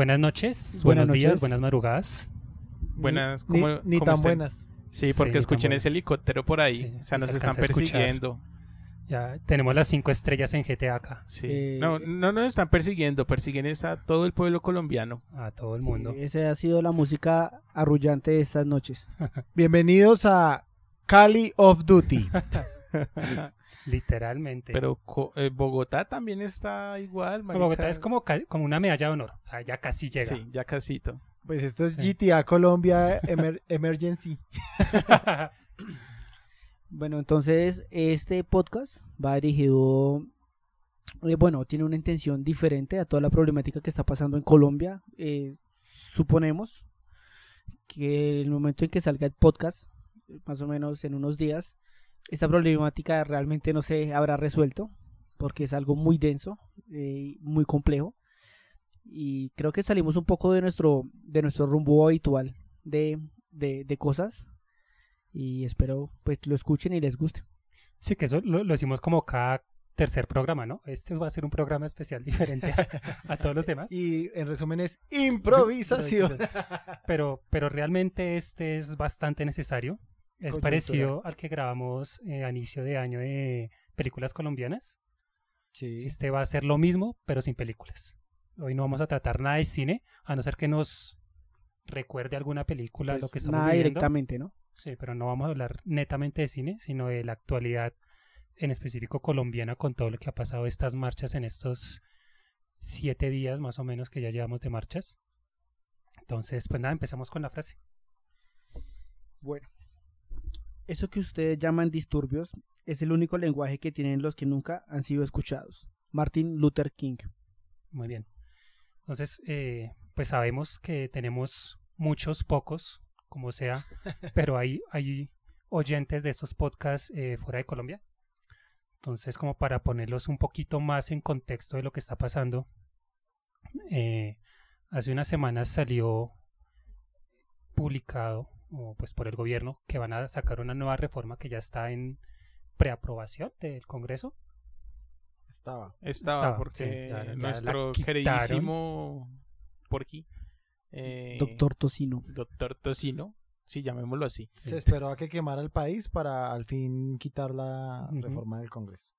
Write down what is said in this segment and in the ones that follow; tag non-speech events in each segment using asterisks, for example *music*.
Buenas noches, Buenas buenos días, noches. buenas madrugadas. Buenas, Ni- ¿cómo- ni cómo tan están? buenas. Sí, porque escuchen ese helicóptero por ahí. Sí, o sea, se nos están persiguiendo. Ya tenemos las cinco estrellas en GTA acá, Sí. Eh, no, no nos están persiguiendo, persiguen a todo el pueblo colombiano. a todo el mundo. Sí, esa ha sido la música arrullante de estas noches. *laughs* Bienvenidos a Cali of Duty. *laughs* Literalmente. Pero eh, Bogotá también está igual. Bogotá es como, como una medalla de honor. O sea, ya casi llega. Sí, ya casito. Pues esto es Sí. GTA Colombia *laughs* Emer- Emergency. *laughs* Bueno, entonces este podcast va dirigido, eh, bueno, tiene una intención diferente a toda la problemática que está pasando en Colombia. Eh, suponemos que el momento en que salga el podcast, más o menos en unos días, esta problemática realmente no se habrá resuelto porque es algo muy denso, eh, muy complejo y creo que salimos un poco de nuestro de nuestro rumbo habitual de, de, de cosas y espero pues lo escuchen y les guste. Sí, que eso lo, lo hicimos como cada tercer programa, ¿no? Este va a ser un programa especial diferente a, a todos los demás. *laughs* Y en resumen es improvisación. Pero, pero realmente este es bastante necesario. Es parecido al que grabamos eh, a inicio de año de películas colombianas. Sí. Este va a ser lo mismo, pero sin películas. Hoy no vamos a tratar nada de cine, a no ser que nos recuerde alguna película lo Pues, que estamos nada viviendo. directamente, ¿no? Sí, pero no vamos a hablar netamente de cine, sino de la actualidad en específico colombiana con todo lo que ha pasado estas marchas en estos siete días más o menos que ya llevamos de marchas. Entonces, pues nada, empezamos con la frase. Bueno, eso que ustedes llaman disturbios es el único lenguaje que tienen los que nunca han sido escuchados. Martin Luther King. Muy bien. Entonces, eh, pues sabemos que tenemos muchos, pocos, como sea, *laughs* pero hay, hay oyentes de estos podcasts eh, fuera de Colombia. Entonces, como para ponerlos un poquito más en contexto de lo que está pasando, eh, hace unas semanas salió publicado, o pues por el gobierno, que van a sacar una nueva reforma que ya está en preaprobación del Congreso. Estaba. Estaba, Estaba, porque sí, ya- ya la nuestro queridísimo Porky, eh, Doctor Tocino. Doctor Tocino, sí, llamémoslo así. Se esperó a que quemara el país para al fin quitar la reforma del Congreso.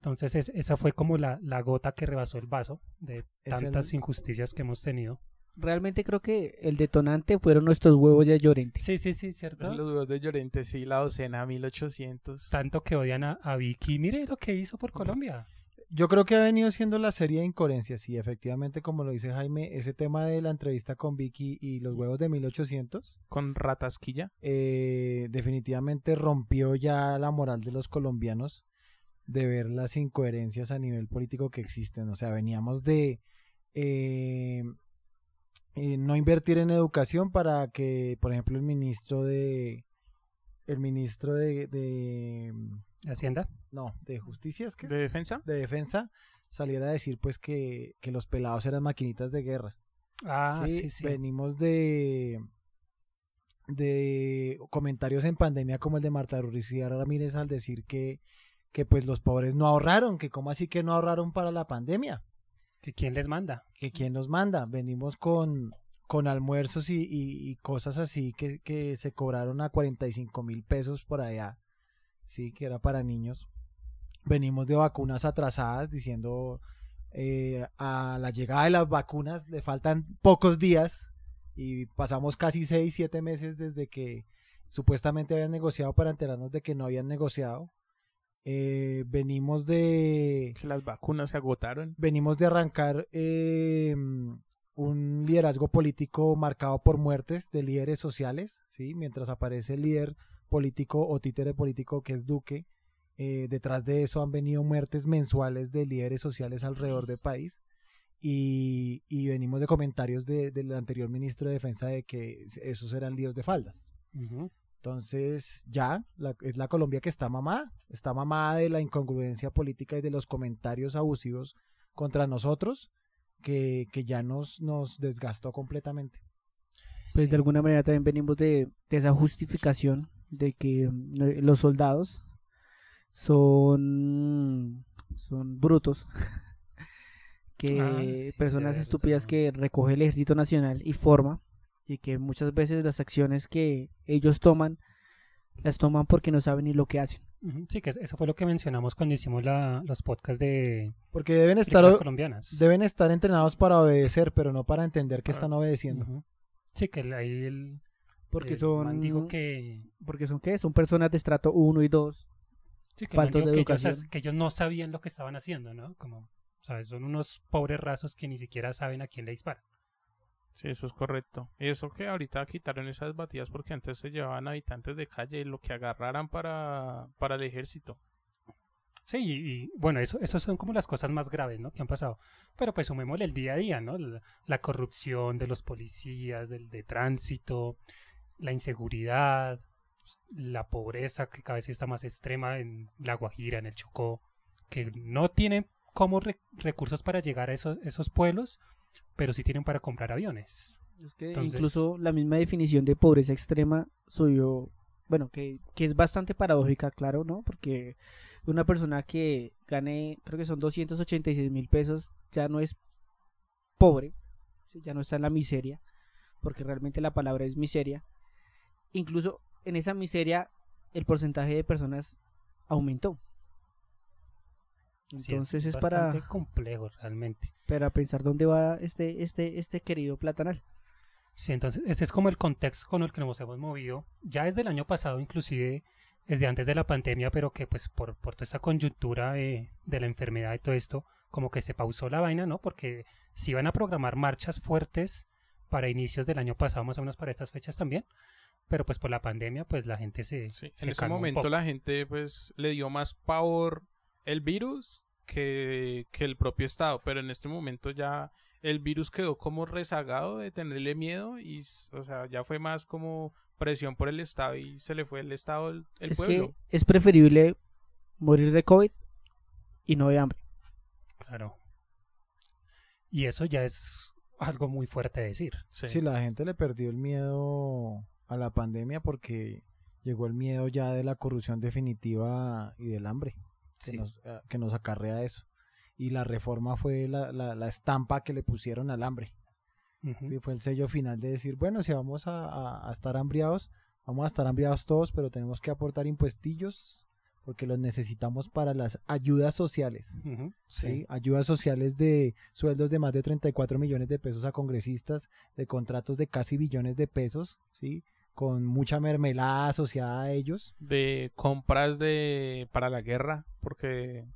Entonces es- esa fue como la, la gota que rebasó el vaso de tantas el- injusticias que hemos tenido. Realmente creo que el detonante fueron nuestros huevos de Llorente. Sí, sí, sí, cierto. Los huevos de Llorente, sí, la docena 1800. Tanto que odian a, a Vicky. Mire lo que hizo por Colombia. Yo creo que ha venido siendo la serie de incoherencias. Y efectivamente, como lo dice Jaime, ese tema de la entrevista con Vicky y los huevos de 1800 Con ratasquilla. eh, definitivamente rompió ya la moral de los colombianos de ver las incoherencias a nivel político que existen. O sea, veníamos de eh, eh, no invertir en educación para que, por ejemplo, el ministro de el ministro de, de Hacienda. no de justicia es que es? ¿De defensa? de defensa saliera a decir pues que, que los pelados eran maquinitas de guerra. Ah, Sí, sí, sí. Venimos de de comentarios en pandemia como el de Marta Lucía Ramírez al decir que, que pues los pobres no ahorraron, que cómo así que no ahorraron para la pandemia, ¿Que ¿Quién les manda? que quién nos manda, venimos con, con almuerzos y, y- cosas así que, que se cobraron a 45 mil pesos por allá, sí, que era para niños. Venimos de vacunas atrasadas diciendo eh, a la llegada de las vacunas le faltan pocos días y pasamos casi 6, 7 meses desde que supuestamente habían negociado para enterarnos de que no habían negociado. Eh, venimos de las vacunas se agotaron. venimos de arrancar eh, un liderazgo político marcado por muertes de líderes sociales, ¿sí? mientras aparece el líder político o títere político que es Duque. eh, detrás de eso han venido muertes mensuales de líderes sociales alrededor del país. Y, y venimos de comentarios de- del anterior ministro de Defensa de que esos eran líos de faldas. Ujú. Entonces, ya, la- es la Colombia que está mamada. Está mamada de la incongruencia política y de los comentarios abusivos contra nosotros que, que ya nos, nos desgastó completamente. Pues Sí. de alguna manera también venimos de, de esa justificación de que eh, los soldados son, son brutos *laughs* que Ah, sí, personas estúpidas que recoge el Ejército Nacional y forma y que muchas veces las acciones que ellos toman las toman porque no saben ni lo que hacen. Sí, que es- eso fue lo que mencionamos cuando hicimos la, los podcasts de Porque deben estar, colombianas. deben estar entrenados para obedecer, pero no para entender que están obedeciendo. Sí, que ahí el, Porque el son man dijo que, porque son qué? Son personas de estrato 1 y 2. sí, que, faltos dijo de que ellos, educación. que ellos no sabían lo que estaban haciendo, ¿no? Como, ¿sabes? Son unos pobres rasos que ni siquiera saben a quién le disparan. Sí, eso es correcto. Y eso que ahorita quitaron esas batidas porque antes se llevaban habitantes de calle lo que agarraran para, para el ejército. Sí, y, y, bueno, eso, eso son como las cosas más graves, ¿no? Que han pasado. Pero pues sumémosle el día a día, ¿no? La, corrupción de los policías, del de tránsito, la inseguridad, la pobreza que cada vez está más extrema en La Guajira, en el Chocó, que no tienen como re- recursos para llegar a esos, esos pueblos, pero sí tienen para comprar aviones. Es que Entonces- incluso la misma definición de pobreza extrema subió, bueno, que, que es bastante paradójica, claro, ¿no? Porque una persona que gane, creo que son 286 mil pesos, ya no es pobre, ya no está en la miseria, porque realmente la palabra es miseria. Incluso en esa miseria el porcentaje de personas aumentó. Sí, Entonces es, bastante para, complejo realmente. para pensar dónde va este, este, este querido platanal. Sí, entonces ese es como el contexto con el que nos hemos movido ya desde el año pasado, inclusive desde antes de la pandemia, pero que pues por, por toda esa coyuntura de, de la enfermedad y todo esto, como que se pausó la vaina, ¿no? Porque se iban a programar marchas fuertes para inicios del año pasado, más o menos para estas fechas también, pero pues por la pandemia, pues la gente se... Sí, se en ese momento poco. la gente pues le dio más pavor el virus que, que el propio Estado, pero en este momento ya el virus quedó como rezagado de tenerle miedo y o sea, ya fue más como presión por el Estado y se le fue el Estado el, el es pueblo. que es preferible morir de COVID y no de hambre. Claro. Y eso ya es algo muy fuerte de decir. Sí. Sí, la gente le perdió el miedo a la pandemia porque llegó el miedo ya de la corrupción definitiva y del hambre que, nos, eh, que nos acarrea eso. Y la reforma fue la, la, la estampa que le pusieron al hambre. Y fue el sello final de decir, bueno, si vamos a, a- a estar hambriados, vamos a estar hambriados todos, pero tenemos que aportar impuestillos porque los necesitamos para las ayudas sociales. ¿sí? Ayudas sociales de sueldos de más de 34 millones de pesos a congresistas, de contratos de casi billones de pesos, ¿sí? Con mucha mermelada asociada a ellos. de compras de para la guerra porque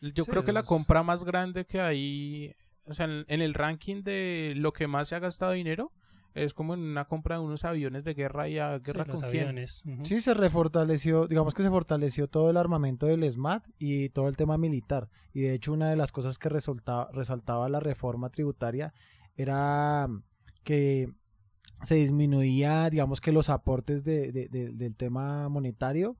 yo Sí, creo que la compra más grande que hay o sea en, en el ranking de lo que más se ha gastado dinero es como en una compra de unos aviones de guerra y a Sí, guerra los con quién aviones. Sí, se refortaleció, digamos que se fortaleció todo el armamento del SMAT y todo el tema militar. Y de hecho una de las cosas que resaltaba, resaltaba la reforma tributaria era que se disminuía, digamos que los aportes de- de- de- del tema monetario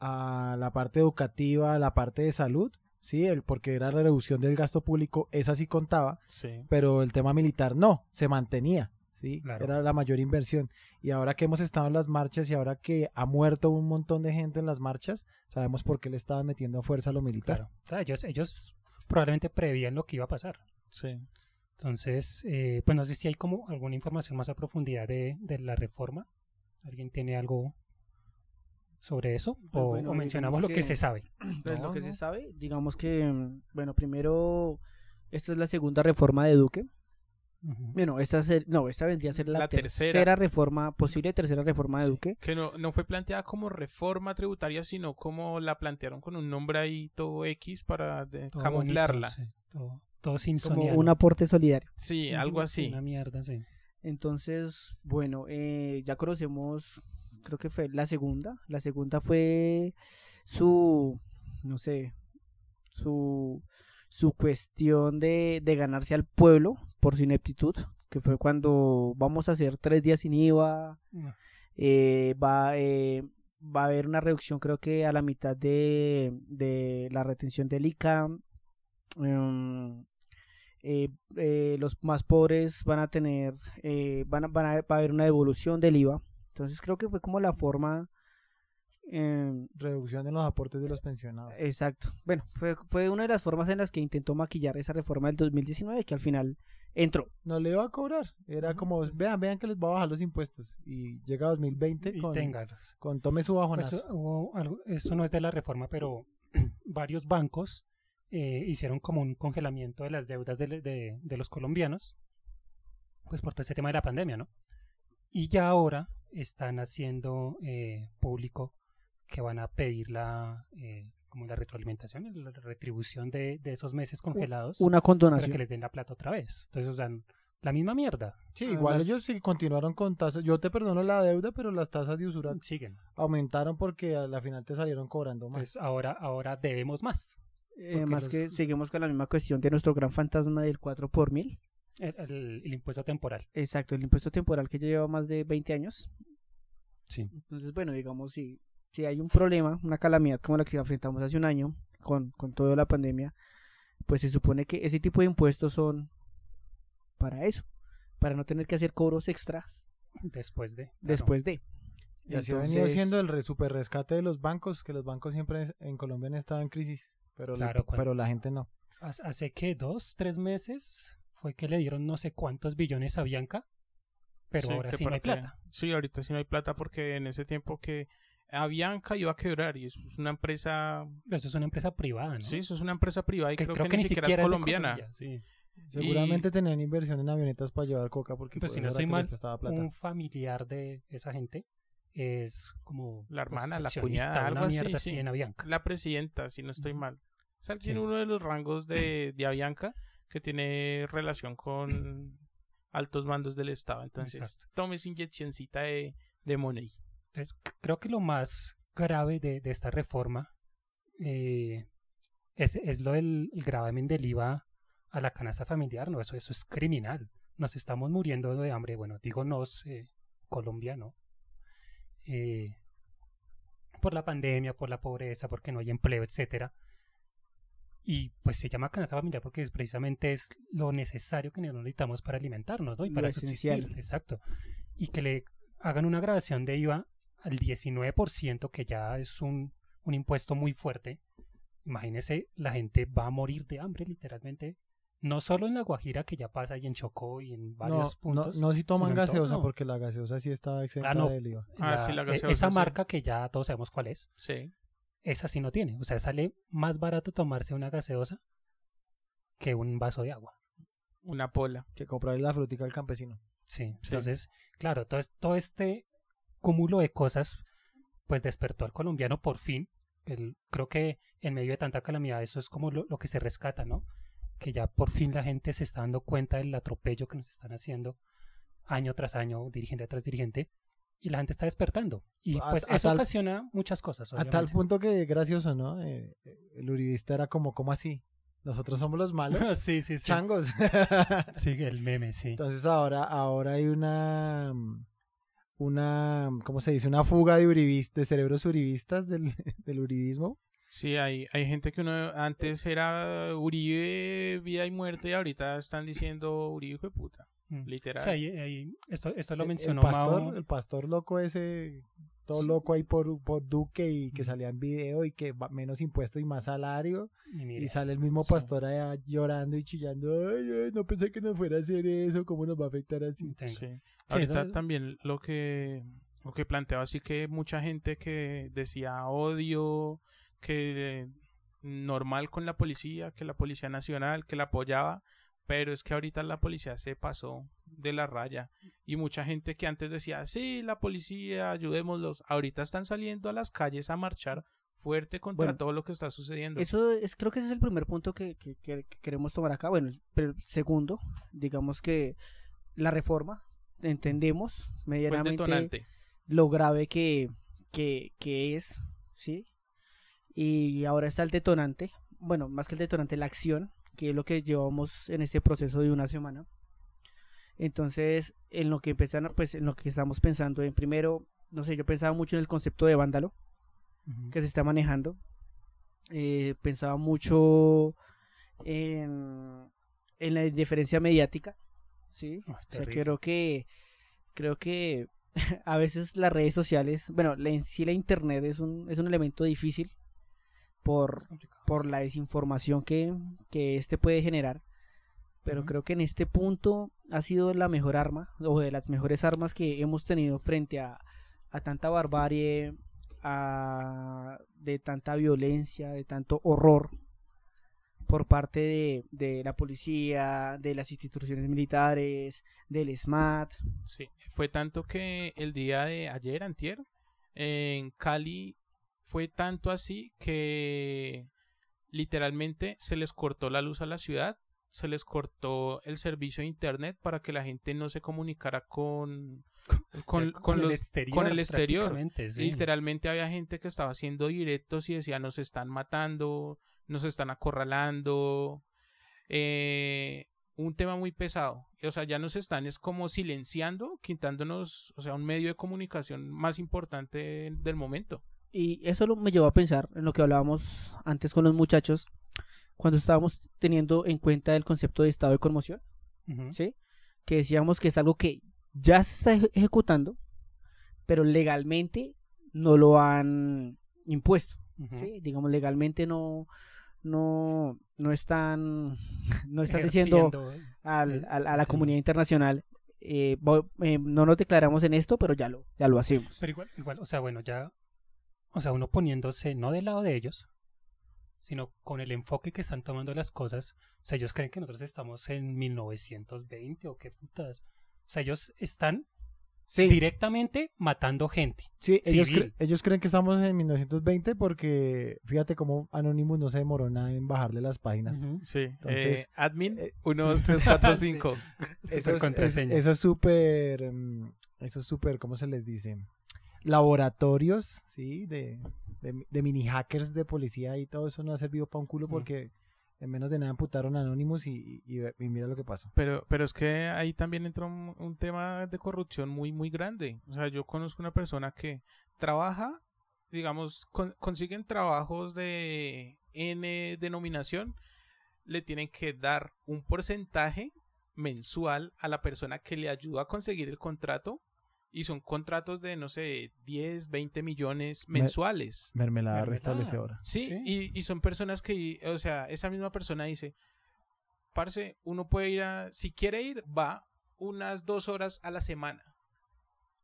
a la parte educativa, a la parte de salud, sí, el, porque era la reducción del gasto público, esa sí contaba, sí pero el tema militar no, se mantenía, ¿sí? Claro. Era la mayor inversión. Y ahora que hemos estado en las marchas y ahora que ha muerto un montón de gente en las marchas, sabemos por qué le estaban metiendo fuerza a lo militar. Claro. O sea, ellos, ellos probablemente prevían lo que iba a pasar. sí Entonces, eh, pues no sé si hay como alguna información más a profundidad de, de la reforma. ¿Alguien tiene algo sobre eso? Pues o, bueno, o mencionamos lo que que- se sabe. *clears throat* Pues No, lo que no. se sabe, digamos que, mm, bueno, primero, esta es la segunda reforma de Duque. Bueno, esta ser- no, esta vendría a ser la, La tercera. tercera. reforma, posible tercera reforma de Sí, Duque. que no, no fue planteada como reforma tributaria sino como la plantearon con un nombre ahí todo X para de- Todo camuflarla bonito, sí. Todo, todo Como simpsoniano. un aporte solidario. sí algo sí, así Una mierda, sí. Entonces, bueno, eh, ya conocemos, creo que fue la segunda. La segunda fue su, no sé, su, su cuestión de, de ganarse al pueblo por su ineptitud, que fue cuando vamos a hacer tres días sin IVA, No. eh, va, eh, va a haber una reducción creo que a la mitad de, de la retención del ICAM. Em, eh, eh, los más pobres van a tener, eh, van a, van a- va a haber una devolución del IVA. Entonces creo que fue como la forma Eh, Reducción en los aportes de los pensionados. exacto. Bueno, fue, fue una de las formas en las que intentó maquillar esa reforma del 2019 que al final entró. No le iba a cobrar. Era como, vean, vean que les va a bajar los impuestos. Y llega 2020 Y con, téngalos. con tome su Pues, bajonazo. hubo algo- eso no es de la reforma, pero *clears throat* varios bancos eh, hicieron como un congelamiento de las deudas de, de- de los colombianos, pues por todo ese tema de la pandemia, ¿no? Y ya ahora están haciendo eh, público que van a pedir la, eh, como la retroalimentación, la retribución de, de esos meses congelados Una para condonación. que les den la plata otra vez. Entonces, o sea, la misma mierda. sí, además- igual ellos sí continuaron con tasas. Yo te perdono la deuda, pero las tasas de usura Siguen. aumentaron porque a la final te salieron cobrando más. Entonces, ahora, ahora debemos más. Eh, más los- que seguimos con la misma cuestión de nuestro gran fantasma del 4 por mil. El, el- el impuesto temporal. Exacto, el impuesto temporal que ya lleva más de 20 años. Sí. Entonces, bueno, digamos, si, si hay un problema, una calamidad como la que enfrentamos hace un año con, con toda la pandemia, pues se supone que ese tipo de impuestos son para eso, para no tener que hacer cobros extras Después de. claro. después de. Y así ha venido siendo el re- super rescate de los bancos, que los bancos siempre en Colombia han estado en crisis, pero, la- Claro, pero la gente no. Hace- Hace que dos, tres meses fue que le dieron no sé cuántos billones a Bianca, pero ahora que sí no hay plata. Sí, ahorita sí no hay plata porque en ese tiempo que Avianca iba a quebrar y eso es una empresa... Eso es una empresa privada, ¿no? Sí, eso es una empresa privada y creo, que, ni siquiera, es colombiana. Colombia, sí. Seguramente tenían inversión en avionetas para llevar coca porque Pues por si no que mal, plata. Un familiar de esa gente es como La pues, hermana, la cuñada, algo así, sí. en Avianca. La presidenta, si no estoy mal. O sea, él Sí. tiene uno de los rangos de, de Avianca que tiene relación con *clears throat* altos mandos del Estado. Entonces, Exacto. tome su inyeccioncita de, de money. Entonces, creo que lo más grave de, de esta reforma eh, es, es lo del el gravamen del IVA a la canasta familiar, ¿no? Eso, eso es criminal. Nos estamos muriendo de hambre. Bueno, digo nos, eh, Colombia, ¿no? Eh, por la pandemia, por la pobreza, porque no hay empleo, etcétera. Y pues se llama canasta familiar porque es- precisamente es lo necesario que necesitamos para alimentarnos, ¿no? Y Lo para esencial. subsistir. Exacto. Y que le hagan una grabación de IVA al 19%, que ya es un, un impuesto muy fuerte. Imagínese, la gente va a morir de hambre, literalmente. No solo en La Guajira, que ya pasa, y en Chocó y en No, varios no, puntos. no si toman gaseosa todo. porque la gaseosa sí estaba exenta Ah, no. del IVA. Ah, sí, la e- gaseosa, Esa sí. marca que ya todos sabemos cuál es, Sí. Esa sí no tiene. O sea, sale más barato tomarse una gaseosa que un vaso de agua. Una pola. Que comprarle la frutica al campesino. Sí, entonces, claro, todo, es- todo este cúmulo de cosas, pues despertó al colombiano por fin. El- creo que en medio de tanta calamidad eso es como lo, lo que se rescata, ¿no? Que ya por fin la gente se está dando cuenta del atropello que nos están haciendo año tras año, dirigente tras dirigente, y la gente está despertando. Y A- pues a eso tal- ocasiona muchas cosas. A tal punto que gracioso, ¿no? Eh, el uribista era como, ¿cómo así? Nosotros somos los malos. *laughs* sí, sí, sí. Changos. *laughs* Sí, el meme, sí. Entonces ahora, ahora hay una, una, ¿cómo se dice? Una fuga de uribis- de cerebros uribistas del, *laughs* del uribismo. Sí, hay, hay gente que uno antes era Uribe, vida y muerte, y ahorita están diciendo Uribe, hijo de puta. Mm. Literal. Sí, ahí- ahí- esto, esto lo El- mencionó el pastor, Mao. el pastor loco ese, todo loco ahí por, por Duque y que salía en video y que va- menos impuestos y más salario. y sale el mismo sí. pastor allá llorando y chillando, ay, ay, no pensé que nos fuera a hacer eso, ¿cómo nos va a afectar así? Sí. Sí, Ahorita eso- también lo que lo que planteaba así que mucha gente que decía odio, que eh, normal con la policía, que la policía nacional, que la apoyaba, pero es que ahorita la policía se pasó de la raya y mucha gente que antes decía, sí, la policía, ayudémoslos, ahorita están saliendo a las calles a marchar fuerte contra Bueno, todo lo que está sucediendo. Eso es, creo que ese es el primer punto que, que- que- que queremos tomar acá. Bueno, el- pero el segundo, digamos que la reforma, entendemos medianamente lo grave que, que, que es, ¿sí? Y ahora está el detonante, bueno, más que el detonante, la acción, que es lo que llevamos en este proceso de una semana. Entonces, en lo que empezaron, pues en lo que estamos pensando en primero, no sé, yo pensaba mucho en el concepto de vándalo Ujú. que se está manejando. Eh, pensaba mucho en, en la indiferencia mediática, ¿sí? Uy, O sea, creo que creo que *laughs* a veces las redes sociales, bueno, la- en sí la internet es un, es un elemento difícil por, por la desinformación que, que este puede generar. Pero creo que en este punto ha sido la mejor arma, o de las mejores armas que hemos tenido frente a, a tanta barbarie, a, de tanta violencia, de tanto horror por parte de, de la policía, de las instituciones militares, del SMAT. Sí, fue tanto que el día de ayer, antier, en Cali fue tanto así que literalmente se les cortó la luz a la ciudad, se les cortó el servicio de internet para que la gente no se comunicara con *laughs* con, con el los- exterior. con el exterior. prácticamente, sí. Literalmente había gente que estaba haciendo directos y decía nos están matando, nos están acorralando. Eh, un tema muy pesado. O sea, ya nos están es como silenciando, quitándonos, o sea, un medio de comunicación más importante del momento. Y eso lo- me llevó a pensar en lo que hablábamos antes con los muchachos, cuando estábamos teniendo en cuenta el concepto de estado de conmoción, Ujú. ¿sí? Que decíamos que es algo que ya se está eje- ejecutando, pero legalmente no lo han impuesto, Ujú. ¿sí? Digamos, legalmente no, no, no están, *laughs* no están diciendo Ejerciendo, al- al- a la comunidad internacional, eh, eh, no nos declaramos en esto, pero ya lo, ya lo hacemos. Pero igual, igual, o sea, bueno, ya, o sea, uno poniéndose no del lado de ellos, sino con el enfoque que están tomando las cosas. O sea, ellos creen que nosotros estamos en 1920 o qué putas. O sea, ellos están Sí, directamente matando gente. sí ellos, cre- ellos creen que estamos en 1920 porque fíjate cómo Anonymous no se demoró nada en bajarle las páginas. Ujú. Sí. Entonces, eh, admin eh, 1, 2, sí. 3, 4, 5. Eso es, es- Supercontraseña. eso es súper, mm, eso es súper, ¿cómo se les dice? Laboratorios, ¿sí? De, de, de mini hackers de policía y todo eso no ha servido para un culo Mm. porque en menos de nada amputaron a Anonymous y, y- y mira lo que pasó. Pero, pero es que ahí también entra un, un tema de corrupción muy, muy grande. O sea, yo conozco una persona que trabaja, digamos, con- consiguen trabajos de N denominación, le tienen que dar un porcentaje mensual a la persona que le ayuda a conseguir el contrato. Y son contratos de, no sé, 10, 20 millones Me- mensuales. Mermelada Mermelada. restablecedora. Sí, Sí. Y, y son personas que, o sea, esa misma persona dice, parce, uno puede ir a, si quiere ir, va unas dos horas a la semana.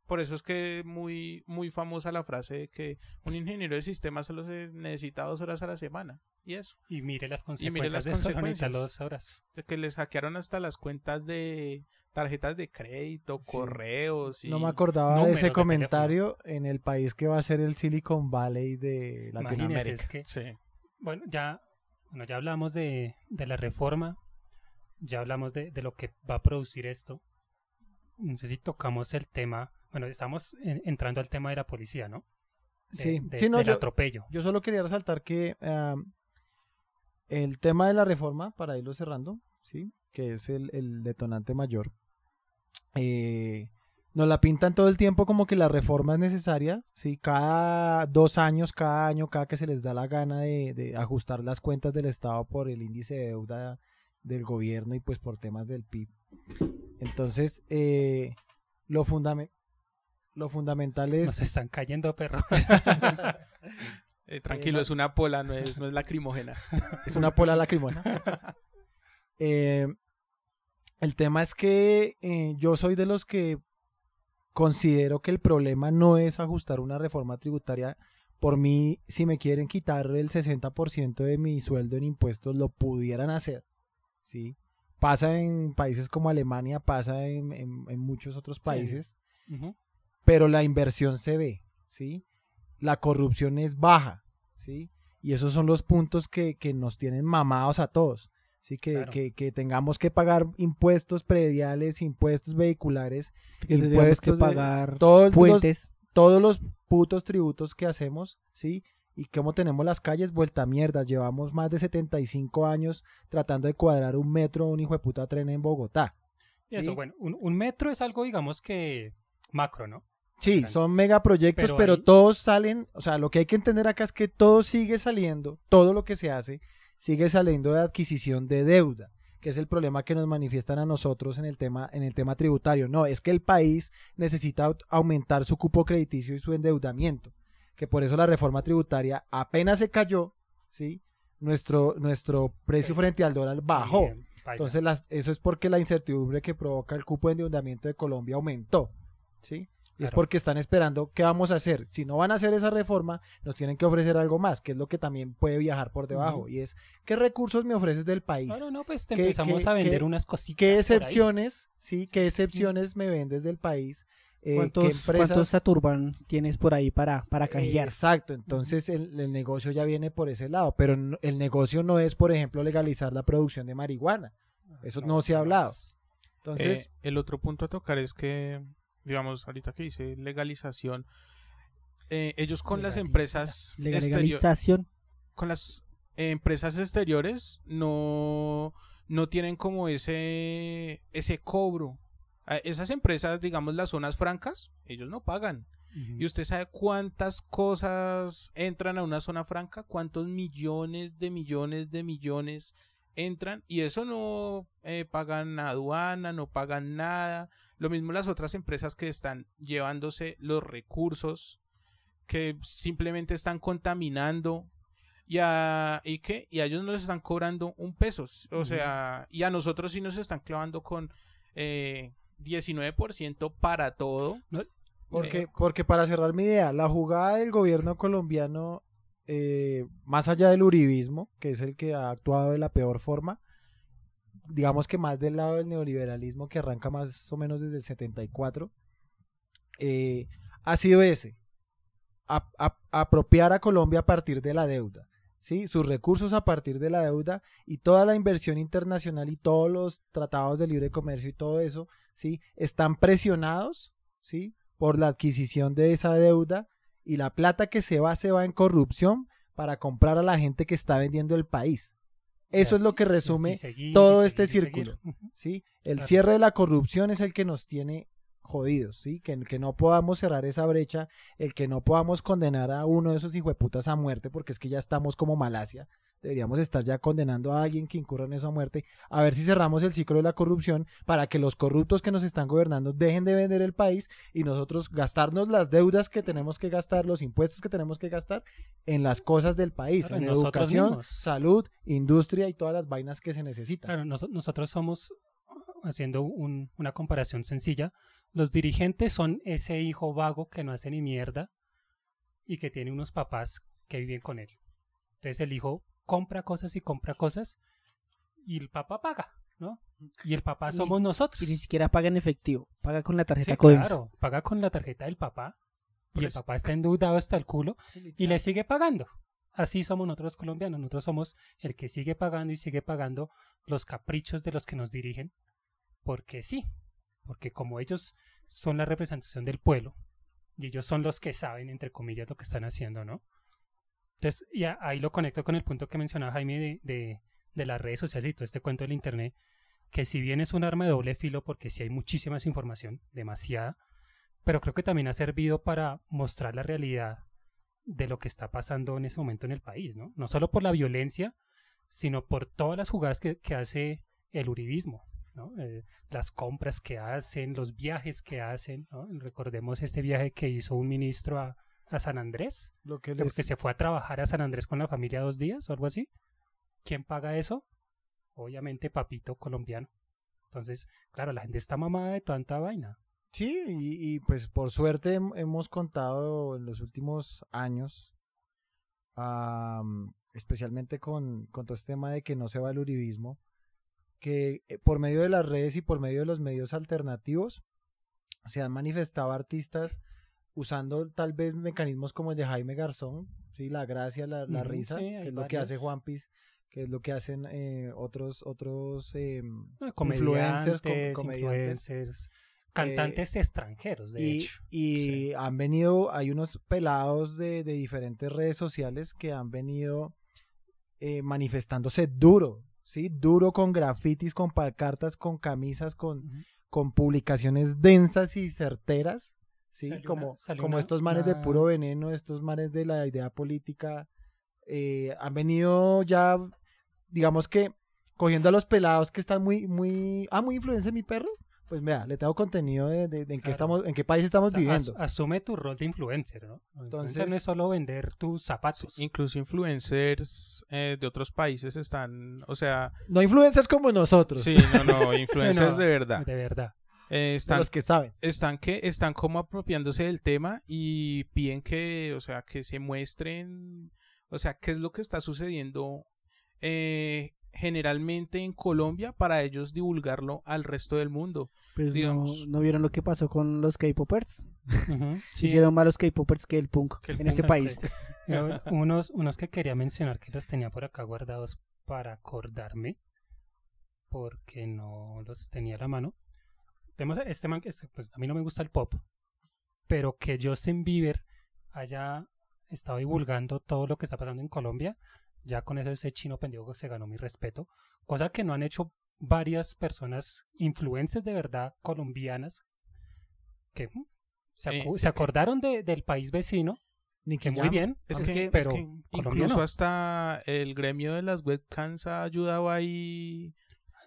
Por eso es que muy, muy famosa la frase de que un ingeniero de sistemas solo se necesita dos horas a la semana. Y eso, Y mire las mire consecuencias las de eso, van a consecuencias. dos horas. de que les hackearon hasta las cuentas de tarjetas de crédito, Sí. correos y... No me acordaba de ese de comentario en el país que va a ser el Silicon Valley de Latinoamérica. es que, Sí. bueno, ya, bueno, ya hablamos de, de la reforma, ya hablamos de, de lo que va a producir esto. No sé si tocamos el tema, bueno, estamos en- entrando al tema de la policía, ¿no? De- Sí, de- sí, no, del yo, atropello. yo solo quería resaltar que el tema de la reforma, para irlo cerrando, sí, que es el, el detonante mayor, eh, nos la pintan todo el tiempo como que la reforma es necesaria, sí, cada dos años, cada año, cada que se les da la gana de, de ajustar las cuentas del Estado por el índice de deuda del gobierno y pues por temas del PIB. Entonces, eh, lo, fundame- lo fundamental es... Nos están cayendo, perro. *laughs* Eh, tranquilo, no- es una pola, no es, no es lacrimógena. *laughs* Es una pola lacrimona. Eh, el tema es que eh, yo soy de los que considero que el problema no es ajustar una reforma tributaria. Por mí, si me quieren quitar el 60% de mi sueldo en impuestos, lo pudieran hacer. ¿sí? Pasa en países como Alemania, pasa en, en- en muchos otros países Ujú. Pero la inversión se ve, ¿sí? La corrupción es baja, ¿sí? Y esos son los puntos que, que nos tienen mamados a todos, ¿sí? Que, Claro. que, que tengamos que pagar impuestos prediales, impuestos vehiculares, Que que impuestos de- pagar todos los, todos los putos tributos que hacemos, ¿sí? Y cómo tenemos las calles vuelta a mierdas. Llevamos más de 75 años tratando de cuadrar un metro, un hijo de puta tren en Bogotá. Y eso, ¿sí? bueno, un, un metro es algo, digamos que macro, ¿no? Sí, son megaproyectos, Pero pero, ahí- todos salen, o sea, lo que hay que entender acá es que todo sigue saliendo, todo lo que se hace sigue saliendo de adquisición de deuda. que es el problema que nos manifiestan a nosotros en el tema, en el tema tributario. No, es que el país necesita aumentar su cupo crediticio y su endeudamiento, que por eso la reforma tributaria apenas se cayó, ¿sí? Nuestro, nuestro precio frente al dólar bajó. Entonces, las- eso es porque la incertidumbre que provoca el cupo de endeudamiento de Colombia aumentó, ¿sí? Es porque están esperando qué vamos a hacer. Si no van a hacer esa reforma, nos tienen que ofrecer algo más, que es lo que también puede viajar por debajo. Y es, ¿qué recursos me ofreces del país? Claro, no, pues te ¿Qué- empezamos qué- a vender qué- unas cositas. ¿Qué excepciones, sí? ¿Qué excepciones me vendes del país? Eh, ¿Qué ¿Cuántos, empresas? ¿Cuántos Saturban tienes por ahí para, para Eh, canjear? Exacto, entonces el, el negocio ya viene por ese lado, pero no- el negocio no es, por ejemplo, legalizar la producción de marihuana. Eso no, se ha hablado. Entonces, Eh, el otro punto a tocar es que, digamos, ahorita que dice legalización, eh, ellos con las empresas Legalización. con las empresas exteriores no, no tienen como ese, ese cobro. Esas empresas, digamos, las zonas francas, ellos no pagan. ¿Y usted sabe cuántas cosas entran a una zona franca? ¿Cuántos millones de millones de millones entran? Y eso no eh, pagan aduana, no pagan nada. Lo mismo las otras empresas que están llevándose los recursos, que simplemente están contaminando. Y a, ¿y qué? y a ellos no les están cobrando un peso. O sea, y a nosotros sí nos están clavando con eh, 19% para todo. Porque, Eh, porque para cerrar mi idea, la jugada del gobierno colombiano, eh, más allá del uribismo, que es el que ha actuado de la peor forma, digamos que más del lado del neoliberalismo que arranca más o menos desde el 74, eh, ha sido ese, apropiar a Colombia a partir de la deuda. ¿sí? sus recursos a partir de la deuda y toda la inversión internacional y todos los tratados de libre comercio y todo eso, ¿sí? están presionados ¿sí? por la adquisición de esa deuda y la plata que se va se va en corrupción para comprar a la gente que está vendiendo el país. Eso es lo que resume seguir, todo seguir, este círculo. ¿sí? El Claro. cierre de la corrupción es el que nos tiene jodidos, ¿sí? Que, que no podamos cerrar esa brecha, el que no podamos condenar a uno de esos hijueputas a muerte, porque es que ya estamos como Malasia. Deberíamos estar ya condenando a alguien que incurra en eso a muerte, a ver si cerramos el ciclo de la corrupción para que los corruptos que nos están gobernando dejen de vender el país y nosotros gastarnos las deudas que tenemos que gastar, los impuestos que tenemos que gastar en las cosas del país, Claro, en educación, mismos. salud, industria y todas las vainas que se necesitan. Claro, nos- nosotros somos, haciendo un- una comparación sencilla, los dirigentes son ese hijo vago que no hace ni mierda y que tiene unos papás que viven con él. Entonces el hijo compra cosas y compra cosas y el papá paga, ¿no? Y el papá somos nosotros. Y ni siquiera paga en efectivo, paga con la tarjeta Sí, Codensa. claro, paga con la tarjeta del papá y el Pues- papá está endeudado hasta el culo y le sigue pagando. Así somos nosotros los colombianos. Nosotros somos el que sigue pagando y sigue pagando los caprichos de los que nos dirigen. Porque sí. Porque como ellos son la representación del pueblo y ellos son los que saben, entre comillas, lo que están haciendo, ¿no? Entonces, y a- ahí lo conecto con el punto que mencionaba Jaime de, de, de las redes sociales y todo este cuento del Internet, que si bien es un arma de doble filo, porque sí hay muchísima información, demasiada, pero creo que también ha servido para mostrar la realidad de lo que está pasando en ese momento en el país, ¿no? No solo por la violencia, sino por todas las jugadas que, que hace el uribismo, ¿no? Eh, las compras que hacen, los viajes que hacen, ¿no? Recordemos este viaje que hizo un ministro a, a San Andrés, Lo que les- porque se fue a trabajar a San Andrés con la familia dos días o algo así. ¿Quién paga eso? Obviamente papito colombiano. Entonces, claro, la gente está mamada de tanta vaina. Sí, y, y, pues por suerte hem- hemos contado en los últimos años, am, especialmente con, con todo este tema de que no se va el uribismo, que eh, por medio de las redes y por medio de los medios alternativos se han manifestado artistas usando tal vez mecanismos como el de Jaime Garzón, sí, la gracia, la, la risa, sí, que es lo que hace. Juan Piz, que es lo que hacen eh, otros otros em, ¿no? influencers, com- Comediantes, influencers, cantantes extranjeros, de y, hecho. y han venido, hay unos pelados de, de diferentes redes sociales que han venido eh, manifestándose duro, ¿sí? Duro con grafitis, con pancartas, con camisas, con, con publicaciones densas y certeras, ¿sí? Salió como una- salió como una- estos manes de puro veneno, estos manes de la idea política, eh, han venido ya, digamos que cogiendo a los pelados que están muy, muy, ah, muy influencer mi perro. Pues vea, le tengo contenido de, de- de en qué estamos, en qué país estamos O sea, as- viviendo. asume tu rol de influencer, ¿no? Entonces Entonces- no es solo vender tus zapatos. Incluso influencers eh, de otros países están, o sea, No influencers como nosotros, sí, no, no, *laughs* influencers no, de verdad. De verdad. Eh, de están, los que saben. están que están como apropiándose del tema y piden que, o sea, que se muestren, o sea, qué es lo que está sucediendo eh, generalmente en Colombia para ellos divulgarlo al resto del mundo. Pues no, digamos. no vieron lo que pasó con los K-popers. Ujú, *laughs* sí. Hicieron más los K-popers que el punk Que el en este punk, país. *laughs* Yo- unos, unos que quería mencionar que los tenía por acá guardados para acordarme, porque no los tenía a la mano. Tenemos este man que es- pues, a mí no me gusta el pop, pero que Justin Bieber haya estado divulgando todo lo que está pasando en Colombia, ya con eso ese chino pendejo se ganó mi respeto, cosa que no han hecho varias personas influencers de verdad colombianas que mm, se, Eh, que- acordaron de- del país vecino, Nicky que muy bien, Es que, pero es que Colombia incluso no. hasta el gremio de las webcams ha ayudado ahí.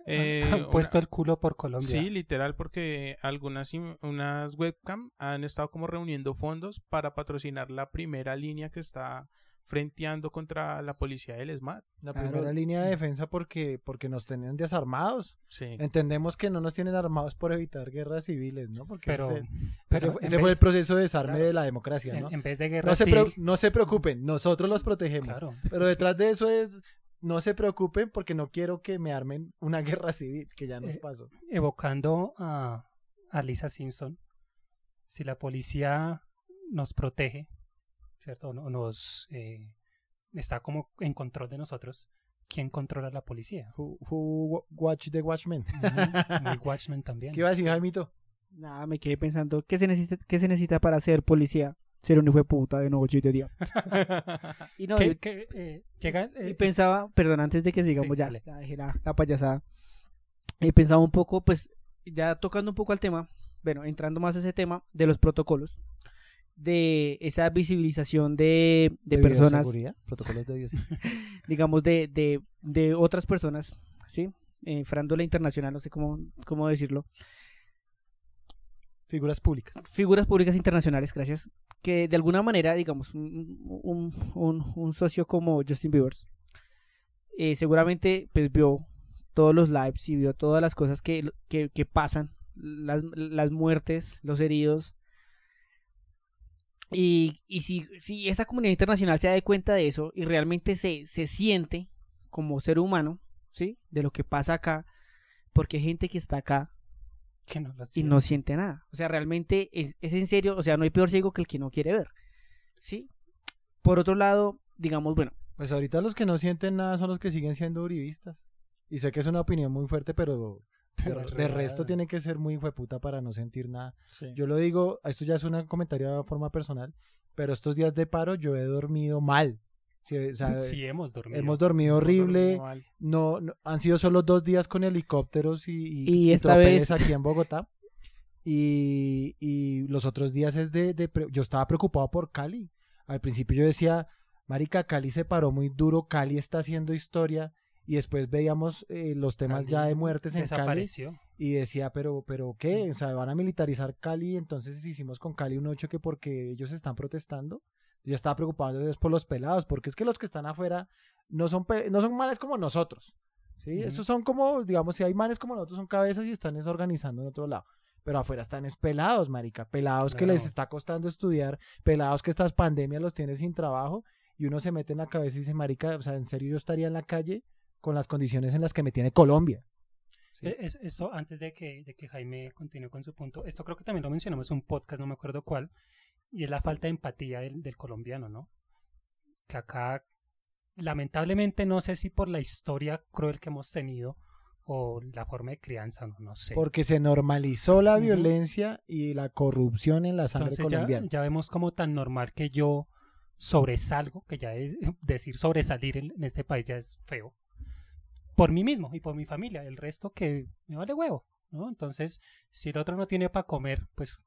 Eh, han una- puesto el culo por Colombia. Sí, literal, porque algunas unas webcam han estado como reuniendo fondos para patrocinar la primera línea que está frenteando contra la policía del ESMAD. La Claro. primera línea de defensa porque, porque nos tenían desarmados. Sí. Entendemos que no nos tienen armados por evitar guerras civiles, ¿no? Porque pero, ese, pero ese en vez- fue el proceso de desarme Claro. de la democracia, en, ¿no? en vez de guerra No se, pre- no se preocupen, nosotros los protegemos. claro, Pero detrás de eso es, no se preocupen porque no quiero que me armen una *laughs* guerra civil, que ya nos Eh, pasó. evocando a, a Lisa Simpson, si la policía nos protege, ¿cierto? O no- nos eh, está como en control de nosotros, ¿quién controla a la policía? Who, who watch the Watchmen? Ujú, Muy *laughs* Watchmen también. ¿Qué iba a decir, Jaimito? Nada, me quedé pensando, ¿qué se necesita, qué se necesita para ser policía? Ser un hijo de puta de noche y de día. Y no, Que- y- que, eh, llega, y eh, pensaba, perdón, antes de que sigamos Sí, ya, dale. ya dejé la, la payasada. Y pensaba un poco, pues, ya tocando un poco al tema, bueno, entrando más a ese tema de los protocolos, de esa visibilización de, de personas, bioseguridad, protocolos de bioseguridad. *laughs* digamos, de, de, de otras personas, ¿sí? Eh, farándula internacional, no sé cómo, cómo decirlo. Figuras públicas. figuras públicas internacionales, gracias, que de alguna manera, digamos, un, un, socio como Justin Bieber, eh, seguramente pues vio todos los lives y vio todas las cosas que, que, pasan, las, las muertes, los heridos. Y, y si, si esa comunidad internacional se da cuenta de eso y realmente se, se siente como ser humano, ¿sí? De lo que pasa acá, porque hay gente que está acá que no lo y no siente nada. O sea, realmente es, es en serio, o sea, no hay peor ciego que el que no quiere ver. ¿Sí? Por otro lado, digamos, bueno, Pues ahorita los que no sienten nada son los que siguen siendo uribistas. Y sé que es una opinión muy fuerte, pero *laughs* de, Pero es de real. resto tiene que ser muy hueputa para no sentir nada. Sí. Yo lo digo, esto ya es un comentario de forma personal, pero estos días de paro yo he dormido mal. Sí, o sea, *laughs* Sí, hemos dormido. hemos dormido horrible. No. No, no- han sido solo dos días con helicópteros y, y, Y y esta tropeles vez- aquí en *laughs* Bogotá. Y, y los otros días es de, de pre- Yo estaba preocupado por Cali. Al principio yo decía, Marica, Cali se paró muy duro, Cali está haciendo historia. Y después veíamos eh, los temas ya de muertes en Cali. Desapareció. Y decía, pero, pero ¿qué? O sea, van a militarizar Cali. Entonces hicimos con Cali un 8 que porque ellos están protestando. Yo estaba preocupado entonces por los pelados, porque es que los que están afuera no son, no son manes como nosotros. ¿sí? Esos son como, digamos, si hay manes como nosotros, son cabezas y están es organizando en otro lado. Pero afuera están es pelados, marica. Pelados que les está costando estudiar. Pelados que estas pandemias los tiene sin trabajo. Y uno se mete en la cabeza y dice, marica, o sea, en serio yo estaría en la calle con las condiciones en las que me tiene Colombia. Sí. Es- Eso, antes de que, de que Jaime continúe con su punto, esto creo que también lo mencionamos en un podcast, no me acuerdo cuál, y es la falta de empatía del, del colombiano, ¿no? Que acá, lamentablemente, no sé si por la historia cruel que hemos tenido o la forma de crianza, no, no sé. Porque se normalizó la violencia y la corrupción en la sangre Entonces ya, colombiana. ya vemos como tan normal que yo sobresalgo, que ya es, *laughs* decir sobresalir en, en este país ya es feo, por mí mismo y por mi familia, el resto que me vale huevo, ¿no? Entonces, si el otro no tiene para comer, pues,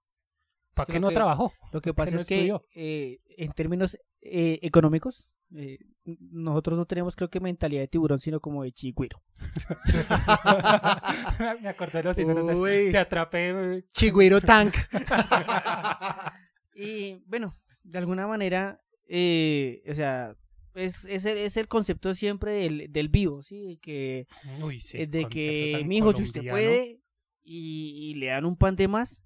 ¿para qué no que- trabajó? lo que ¿Por pasa no es que eh, en términos eh, económicos, Eh, nosotros no tenemos creo que mentalidad de tiburón, sino como de chigüiro. *laughs* Me acordé de los Uy. Te atrapé. eh, Chigüiro Tank. *laughs* Y bueno, de alguna manera, eh, o sea, es, es, el, es el concepto siempre del, del vivo, ¿sí? Que, Uy, sí. de que, mi hijo, si usted puede y, y le dan un pan de más,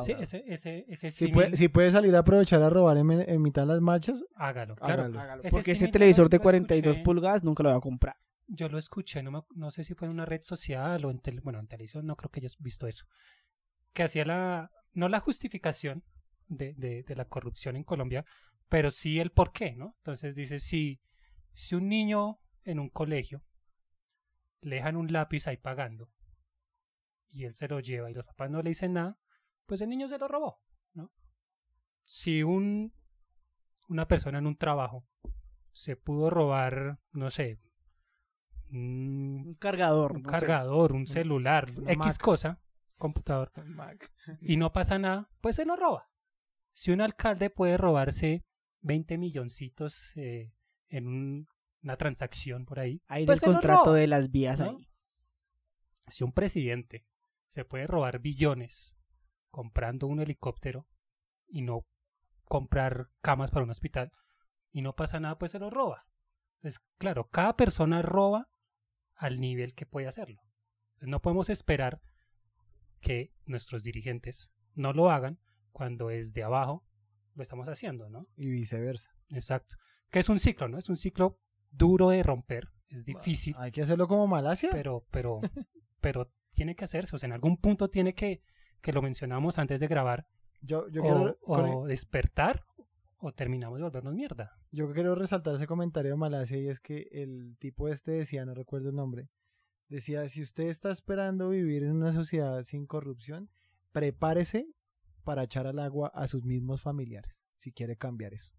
Sí, ese, ese, ese Si puede, si puede salir a aprovechar a robar en, en mitad de las marchas, hágalo. Claro. hágalo. Hágalo, Ese Porque ese televisor de lo 42 escuché. pulgadas nunca lo va a comprar. Yo lo escuché, no, me- no sé si fue en una red social o en tele- bueno, en televisión, no creo que hayas visto eso. Que hacía la, no la justificación de, de, de la corrupción en Colombia, pero sí el por qué, ¿no? Entonces dice, si, si un niño en un colegio le dejan un lápiz ahí pagando y él se lo lleva y los papás no le dicen nada, pues el niño se lo robó, ¿no? Si un, una persona en un trabajo se pudo robar, no sé, un, Un cargador. un no sé. cargador, un celular, X Mac. cosa, computador, y no pasa nada, pues se lo roba. Si un alcalde puede robarse 20 milloncitos eh, en un- una transacción por ahí, Ahí pues lo contrato roba, de las vías ¿no? ahí. Si un presidente se puede robar billones comprando un helicóptero y no comprar camas para un hospital y no pasa nada, pues se lo roba. Entonces, claro, cada persona roba al nivel que puede hacerlo. Entonces, no podemos esperar que nuestros dirigentes no lo hagan cuando desde abajo lo estamos haciendo, ¿no? y viceversa. Exacto. Que es un ciclo, ¿no? Es un ciclo duro de romper, es difícil, Hay que hacerlo como Malasia. pero, pero, *laughs* pero tiene que hacerse. O sea, en algún punto tiene que, que lo mencionamos antes de grabar, yo, yo, o, quiero, o despertar, o terminamos de volvernos mierda. yo quiero resaltar ese comentario de Malasia y es que el tipo este decía, no recuerdo el nombre, decía, si usted está esperando vivir en una sociedad sin corrupción, prepárese para echar al agua a sus mismos familiares, si quiere cambiar eso.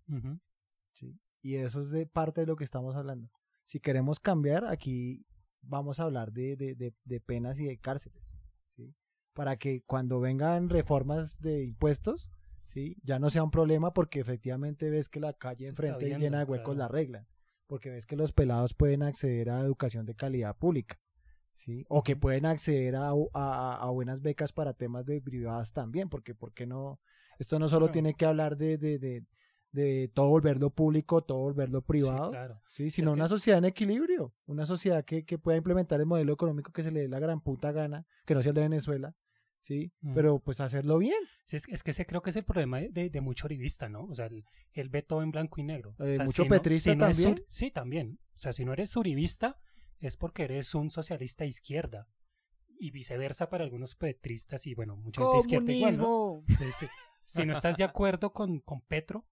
Y eso es de parte de lo que estamos hablando. Si queremos cambiar, aquí vamos a hablar de, de, de, de penas y de cárceles. Para que cuando vengan reformas de impuestos, ¿sí? Ya no sea un problema porque efectivamente ves que la calle Se enfrente viendo, llena de huecos claro. la arreglan. Porque ves que los pelados pueden acceder a educación de calidad pública, ¿sí? O que pueden acceder a, a, a buenas becas para temas de privadas también, porque ¿por qué no? Esto no solo Claro. tiene que hablar de, de, de, de todo volverlo público, todo volverlo privado, Sí, claro. Sí, sino Es una que- sociedad en equilibrio, una sociedad que, que pueda implementar el modelo económico que se le dé la gran puta gana, que no sea el de Venezuela, ¿sí? Mm. Pero pues hacerlo bien. Sí, es, es que ese creo que es el problema de, de, mucho orivista, ¿no? O sea, él, él ve todo en blanco y negro. Eh, O sea, mucho si petrista no también. sí, también. O sea, si no eres uribista, es porque eres un socialista izquierda. Y viceversa para algunos petristas y, bueno, mucha gente de izquierda igual, ¿no? Entonces, si no estás de acuerdo con, con Petro,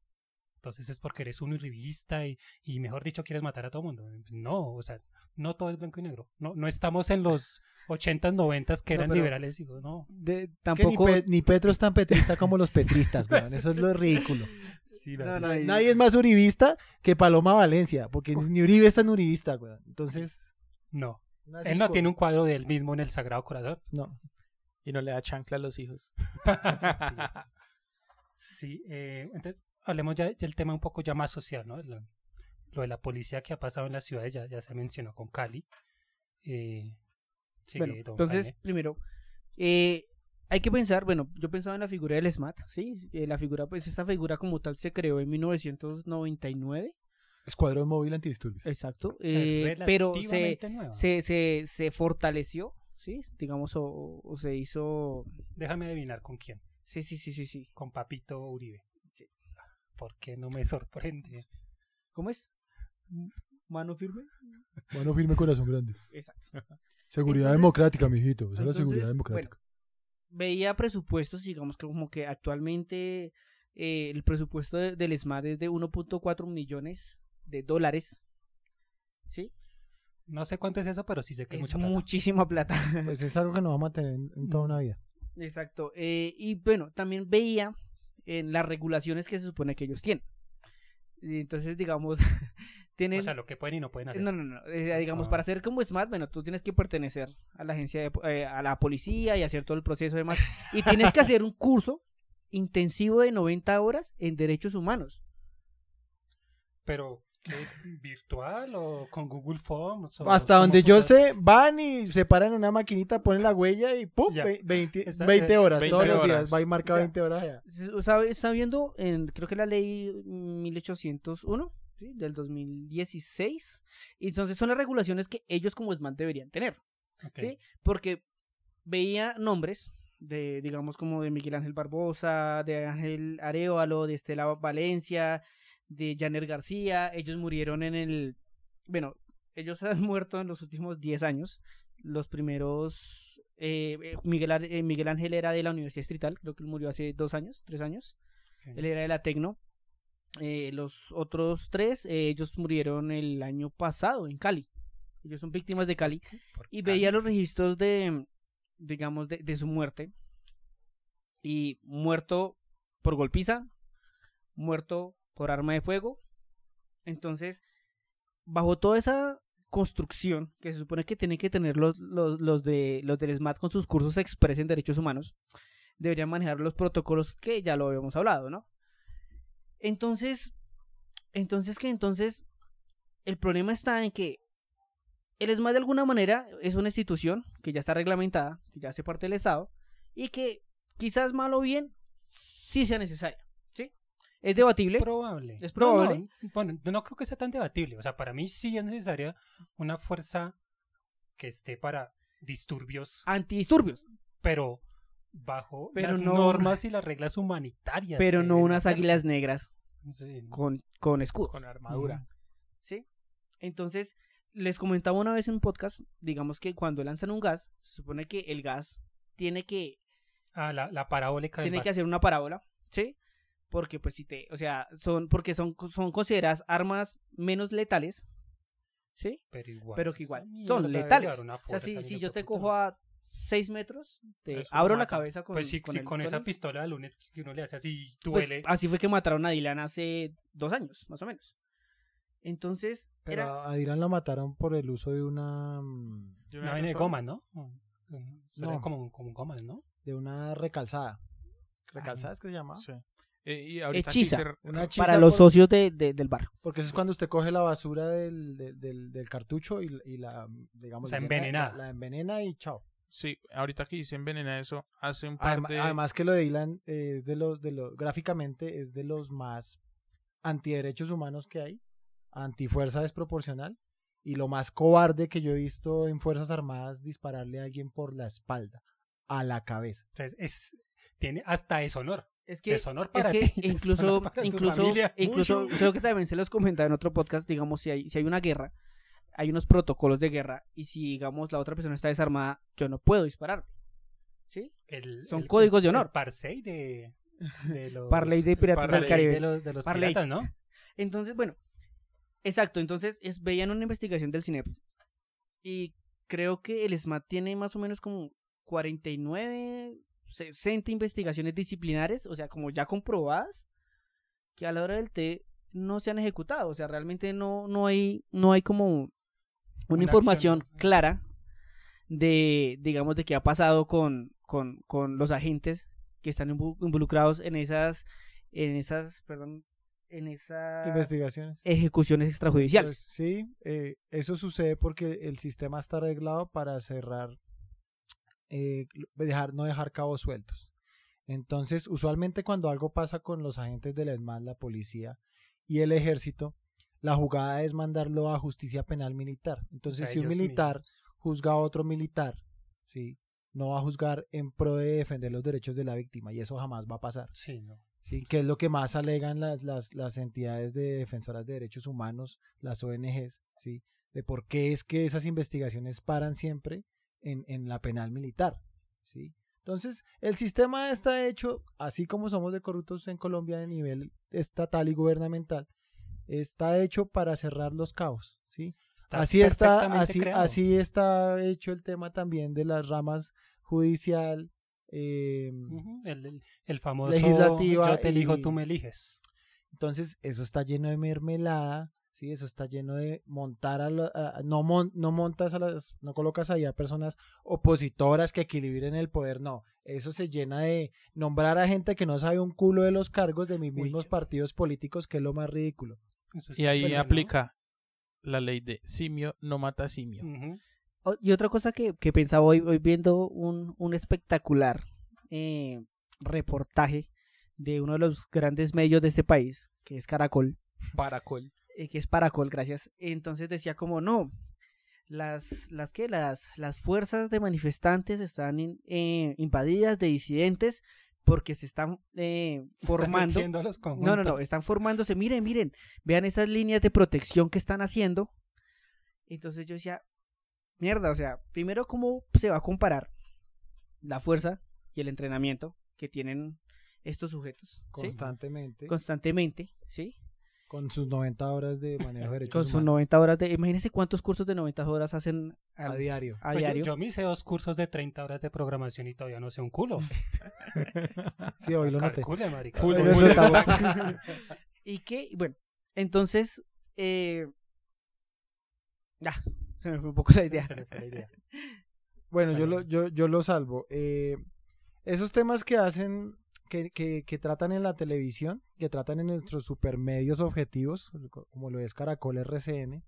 entonces es porque eres un uribista y, y, mejor dicho, quieres matar a todo el mundo. No, o sea, no todo es blanco y negro. No, no estamos en los 80s, 90s que eran liberales. Digo, no. De- Es que tampoco. ni, Pe- ni Petro es tan petrista como los petristas, *laughs* weón. Eso es lo ridículo. Sí, No, la- no, y- Nadie es más uribista que Paloma Valencia, porque ni Uribe es tan uribista, weón. Entonces, no. Él no tiene un cuadro de él mismo en el Sagrado Corazón. No. Y no le da chancla a los hijos. *laughs* Sí, eh, entonces hablemos ya del tema un poco ya más social, ¿no? Lo, lo de la policía que ha pasado en las ciudades ya, ya se mencionó con Cali. Eh, sigue, Bueno, don entonces, Jaime. primero, eh, hay que pensar, bueno, yo pensaba en la figura del SMAT, ¿sí? Eh, la figura, pues esta figura como tal se creó en 1999, Escuadrón móvil antidisturbios. exacto, O sea, eh, pero se, se, se fortaleció, ¿sí? Digamos, o, o se hizo... Déjame adivinar con quién. Sí, sí, sí, sí, sí. Con Papito Uribe. ¿Por qué no me sorprende? ¿Cómo es? ¿Mano firme? Mano firme, corazón grande. Exacto. Seguridad Entonces- democrática, mijito. Esa es la seguridad bueno, democrática. veía presupuestos, digamos que como que actualmente eh, el presupuesto de- del SMAT es de 1.4 millones de dólares. ¿Sí? No sé cuánto es eso, pero sí sé que es, Es mucha plata. muchísima plata. Pues es algo que nos vamos a tener en, en toda una vida. Exacto. Eh, y bueno, también veía en las regulaciones que se supone que ellos tienen. Entonces, digamos, *laughs* tienen... O sea, lo que pueden y no pueden hacer. No, no, no. eh, digamos, Ah. para ser como SMAT, bueno, tú tienes que pertenecer a la agencia, de, eh, a la policía y hacer todo el proceso y demás. Y tienes que hacer un curso intensivo de 90 horas en derechos humanos. Pero. ¿Virtual o con Google Forms? o Hasta donde yo sé, van y se paran en una maquinita, ponen la huella y ¡pum! Ya. Ve- 20, Está- 20 eh, horas, 20 todos los días. Va y marca O sea, 20 horas allá. Está viendo, en, creo que la ley 1801 ¿sí? del 2016. Y entonces son las regulaciones que ellos como SMAT deberían tener. ¿sí? Porque veía nombres de, digamos, como de Miguel Ángel Barbosa, de Ángel Arevalo, de Estela Valencia, de Janer García. Ellos murieron en el. Bueno, ellos *laughs* han muerto en los últimos 10 años. Los primeros. eh, eh, Miguel, eh, Miguel Ángel era de la Universidad Distrital, creo que él murió hace dos años, tres años. Él era de la Tecno. Eh, los otros tres, eh, ellos murieron el año pasado en Cali. Ellos son víctimas de Cali. Y Cali. veía los registros de, digamos, de, de su muerte. Y muerto por golpiza, muerto por arma de fuego. Entonces, bajo toda esa construcción que se supone que tienen que tener los, los, los de, los del SMAT con sus cursos express en derechos humanos, deberían manejar los protocolos que ya lo habíamos hablado, ¿no? Entonces, entonces que entonces el problema está en que el ESMAD de alguna manera es una institución que ya está reglamentada, que ya hace parte del Estado y que quizás mal o bien sí sea necesaria. Es debatible. probable. Es probable. no, bueno, no creo que sea tan debatible. O sea, para mí sí es necesaria una fuerza que esté para disturbios, Antidisturbios, pero bajo Pero las no- normas y las reglas humanitarias. pero no unas águilas negras Sí. con, con escudos. Con armadura. ¿sí? Entonces, les comentaba una vez en un podcast, digamos que cuando lanzan un gas, se supone que el gas tiene que Ah, la, la parabólica del tiene que gas. hacer una parábola, ¿sí? Porque pues si te, o sea, son porque son son consideradas armas menos letales, ¿sí? Pero igual. pero que igual son letales. O sea, si, si yo de te cojo a 6 metros, te Eso abro la cabeza con Pues sí, con sí, el- con con esa el- pistola de lunes que uno le hace así, pues, duele. así fue que mataron a Dylan hace dos años, más o menos. Entonces, Pero era, a Dylan lo mataron por el uso de una mm, Y Una vaina de aerosol. goma, ¿no? No. como, como gomas, ¿no? de una recalzada. ¿Recalzada es que se llama? Sí. Eh, y ahorita Hechiza. quise- Una hechiza para los por- socios de, de- del bar. Porque eso es cuando usted coge la basura del, del, del- del cartucho y, y la, digamos, envenenada. La, la envenena y chao. Sí, ahorita que hice envenena eso, hace un par Adem- de... Además que lo de Dylan eh, es de los, de los, gráficamente es de los más antiderechos humanos que hay, antifuerza desproporcional y lo más cobarde que yo he visto en Fuerzas Armadas dispararle a alguien por la espalda, a la cabeza. Entonces, es, tiene hasta deshonor. Es que, Deshonor es para que ti, *laughs* incluso, para incluso, incluso Mucho. creo que también se los comentaba en otro podcast, digamos, si hay, si hay una guerra, hay unos protocolos de guerra y si, digamos, la otra persona está desarmada, yo no puedo disparar. ¿Sí? El- Son el- códigos de honor. Parsei de, de *laughs* los... Parley de Piratas Parley del Caribe. de los, de los piratas, ¿no? Entonces, bueno, exacto. Entonces, es, veían una investigación del CINEP. Y creo que el SMAT tiene más o menos como 49, 60 investigaciones disciplinares, o sea, como ya comprobadas, que a la hora del té no se han ejecutado. O sea, realmente no, no, hay, no hay como una, Una información acción. clara de, digamos, de qué ha pasado con, con, con los agentes que están involucrados en esas, en esas, perdón, en esas Investigaciones. ejecuciones extrajudiciales. Sí, eh, eso sucede porque el sistema está arreglado para cerrar, eh, dejar, no dejar cabos sueltos. Entonces, usualmente cuando algo pasa con los agentes del ESMAD, la policía y el ejército, la jugada es mandarlo a justicia penal militar. Entonces, si un militar mismos. juzga a otro militar, ¿sí? no va a juzgar en pro de defender los derechos de la víctima y eso jamás va a pasar. Sí, no. ¿sí? que es lo que más alegan las, las, las entidades de defensoras de derechos humanos, las ONGs, ¿sí? de por qué es que esas investigaciones paran siempre en, en la penal militar. ¿sí? Entonces, el sistema está hecho, así como somos de corruptos en Colombia a nivel estatal y gubernamental, está hecho para cerrar los cabos. ¿sí? Está así está, así, así está hecho el tema también de las ramas judicial, eh, El, el- el famoso Legislativa yo te elijo, y- tú me eliges. Entonces, eso está lleno de mermelada, ¿sí? Eso está lleno de montar a, la- a- no, mon- no montas a las, no colocas ahí a personas opositoras que equilibren el poder, no. Eso se llena de nombrar a gente que no sabe un culo de los cargos de mis Uy. mismos partidos políticos, que es lo más ridículo. Eso Y ahí bueno, ¿no? aplica la ley de simio no mata simio. Y otra cosa que, que pensaba hoy, hoy viendo un, un espectacular eh, reportaje de uno de los grandes medios de este país, que es Caracol, Paracol. Eh, que es Paracol, gracias. Entonces decía como no, las las que las las fuerzas de manifestantes están in- eh, invadidas de disidentes porque se están eh, *laughs* Están formando. los No, no, no, están formándose. Miren, miren, vean esas líneas de protección que están haciendo. Entonces yo decía, mierda, o sea, primero, ¿cómo se va a comparar la fuerza y el entrenamiento que tienen estos sujetos? ¿sí? Constantemente. Constantemente, ¿sí? Con sus 90 horas de manejo de derechos Con sus humanos 90 horas de... Imagínense cuántos cursos de 90 horas hacen a al- diario. a Pues yo- diario. Yo, me hice dos cursos de 30 horas de programación y todavía no sé un culo. *laughs* Sí, hoy lo noté. Calcule, marica. Full, Se Sí. lo full. notamos. *laughs* *laughs* y que, bueno, entonces... Eh... Ya, se me fue un poco la idea. Se le fue la idea. Bueno, yo Bueno. lo, yo, yo lo salvo. Eh, esos temas que hacen, que, que, que tratan en la televisión, que tratan en nuestros supermedios objetivos, como lo es Caracol RCN,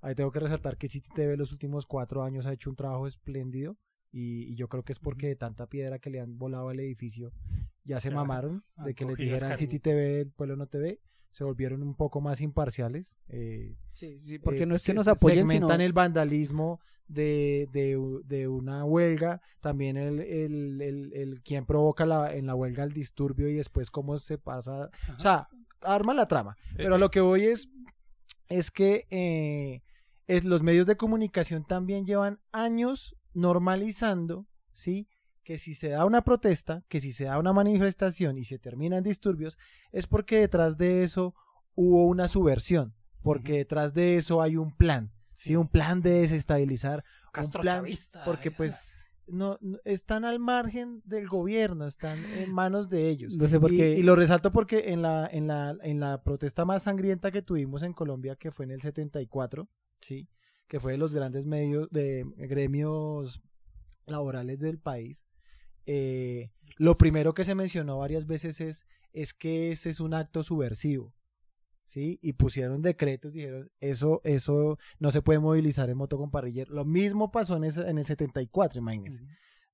ahí tengo que resaltar que City TV los últimos cuatro años ha hecho un trabajo espléndido y, y yo creo que es porque de tanta piedra que le han volado al edificio ya se mamaron de que les dijeran. City TV, el pueblo no TV, se volvieron un poco más imparciales. eh, Sí, sí, porque eh, no es que se- nos apoyen, segmentan sino... el vandalismo de, de, una huelga, también el, el, el, el quien provoca la, en la huelga el disturbio y después cómo se pasa, o sea, arma la trama. Pero a lo que voy es, es que eh, es, los medios de comunicación también llevan años normalizando, ¿sí? Que si se da una protesta, que si se da una manifestación y se terminan disturbios, es porque detrás de eso hubo una subversión, porque detrás de eso hay un plan, ¿sí? Sí. Un plan de desestabilizar, un plan, Castrochavista. porque pues no, no- están al margen del gobierno, están en manos de ellos. No sé por Y- qué... Y, lo resalto porque en la, en, la, en la protesta más sangrienta que tuvimos en Colombia, que fue en el 74, ¿sí? que fue de los grandes medios de gremios laborales del país, eh, lo primero que se mencionó varias veces es, es que ese es un acto subversivo. ¿Sí? Y pusieron decretos, dijeron, eso, eso no se puede movilizar en moto con parrillero. Lo mismo pasó en, ese, en el 74, imagínense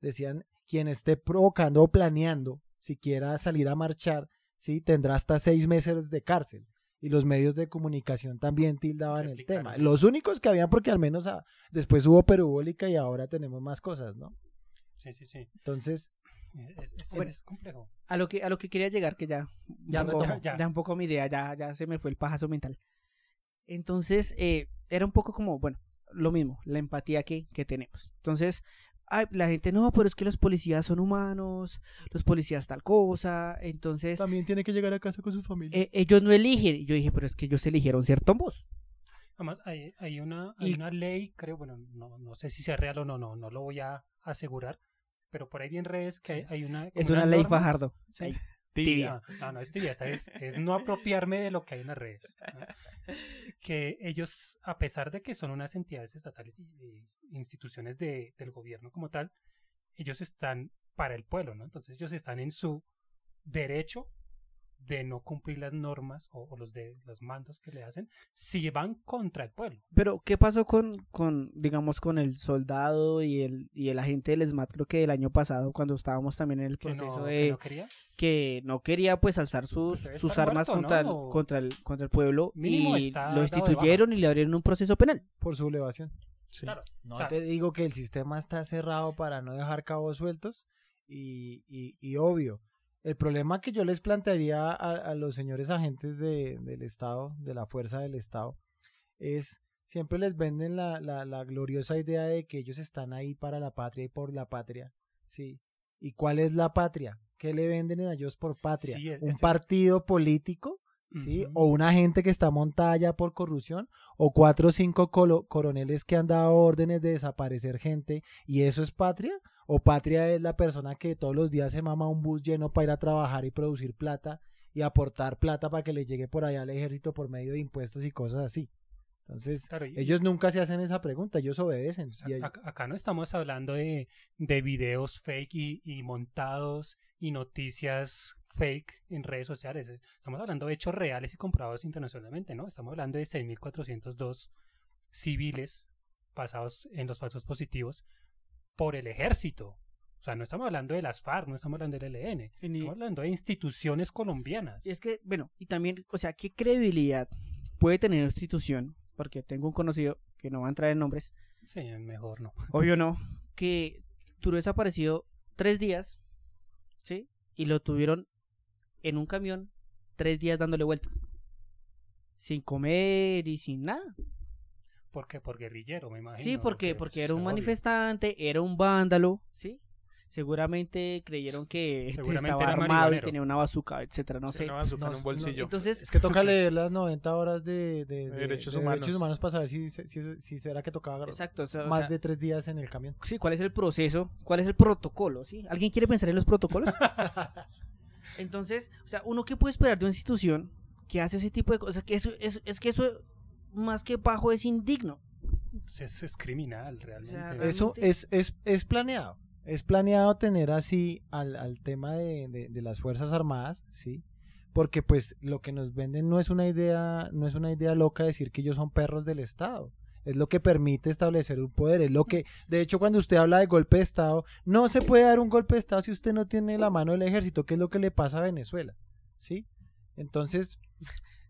decían quien esté provocando o planeando siquiera salir a marchar, sí, tendrá hasta seis meses de cárcel. Y los medios de comunicación también tildaban el tema. Los únicos que habían, porque al menos ah, después hubo perubólica y ahora tenemos más cosas, ¿no? Sí, sí, sí. Entonces, Es, es- Bueno. es complejo. a lo que a lo que quería llegar que ya Ya un poco, retomó. Ya. ya un poco mi idea ya ya se me fue el pajazo mental entonces eh, era un poco como bueno lo mismo la empatía que, que tenemos entonces ay, la gente no pero es que los policías son humanos los policías tal cosa entonces también tiene que llegar a casa con sus familias. eh, ellos no eligen y yo dije pero es que ellos eligieron ser tombos Además, hay, hay, una, hay Y- una ley, creo, bueno, no, no sé si sea real o no, no, no lo voy a asegurar, pero por ahí en redes que hay, hay una... es una ley normas- Fajardo Sí. Tibia. No, no, no es tibia, es, es no apropiarme de lo que hay en las redes. ¿no? *laughs* Que ellos, a pesar de que son unas entidades estatales y y instituciones de, del gobierno como tal, ellos están para el pueblo, ¿no? Entonces ellos están en su derecho de no cumplir las normas o, o los de los mandos que le hacen si van contra el pueblo. Pero, ¿qué pasó con, con, digamos, con el soldado y el, y el agente del SMAT, creo que el año pasado, cuando estábamos también en el Que proceso no, de que no quería. que no quería pues alzar sus, Debe sus estar armas muerto, contra, ¿no? el, contra, el, contra el pueblo Mínimo y lo destituyeron y le abrieron un proceso penal? por sublevación. Claro. No O sea, te digo que el sistema está cerrado para no dejar cabos sueltos y, y- y obvio. El problema que yo les plantearía a, a los señores agentes de- del Estado, de la fuerza del Estado, es siempre les venden la, la- la gloriosa idea de que ellos están ahí para la patria y por la patria. ¿sí? ¿Y cuál es la patria? ¿Qué le venden a ellos por patria? Sí, es- ¿Un es- partido político? ¿sí? O una gente que está montada ya por corrupción, o cuatro o cinco colo- coroneles que han dado órdenes de desaparecer gente, y eso es patria, o patria es la persona que todos los días se mama un bus lleno para ir a trabajar y producir plata y aportar plata para que le llegue por allá al ejército por medio de impuestos y cosas así. Entonces, Claro, y- ellos nunca se hacen esa pregunta, ellos obedecen. O sea, y ellos- ac- acá no estamos hablando de, de videos fake y, y montados y noticias fake en redes sociales. Estamos hablando de hechos reales y comprobados internacionalmente, ¿no? Estamos hablando de 6.402 civiles pasados en los falsos positivos por el ejército. O sea, no estamos hablando de las FARC, no estamos hablando del ELN, ni- estamos hablando de instituciones colombianas. Y es que, bueno, y también, o sea, ¿qué credibilidad puede tener una institución? Porque tengo un conocido, que no va a entrar en nombres, Sí, mejor no. *laughs* obvio no, que duró desaparecido tres días, ¿sí? Y lo tuvieron en un camión tres días dándole vueltas. Sin comer y sin nada. ¿Por qué? Por guerrillero, me imagino. Sí, porque, porque era un obvio. manifestante, era un vándalo, ¿sí? Seguramente creyeron que *laughs* este Seguramente estaba era armado y tenía una bazooka, etcétera, no Sí, sé. una bazooka en No, un bolsillo. Entonces, Es que toca Sí. *laughs* leer las 90 horas de, de- de- derechos de humanos. derechos humanos para saber si, si, si- será que tocaba exacto, o sea, o más sea, de tres días en el camión. sí, ¿cuál es el proceso? ¿Cuál es el protocolo? ¿sí? ¿Alguien quiere pensar en los protocolos? *laughs* Entonces, o sea, uno qué puede esperar de una institución que hace ese tipo de cosas, que eso es, es que eso más que bajo es indigno. Es, es criminal, realmente. sea, Eso es, es, es planeado. Es planeado tener así al, al tema de, de- de las Fuerzas Armadas, ¿sí? Porque pues lo que nos venden no es una idea, no es una idea loca decir que ellos son perros del Estado. Es lo que permite establecer un poder. Es lo que, de hecho, cuando usted habla de golpe de Estado, no se puede dar un golpe de Estado si usted no tiene la mano del ejército, que es lo que le pasa a Venezuela, ¿sí? Entonces,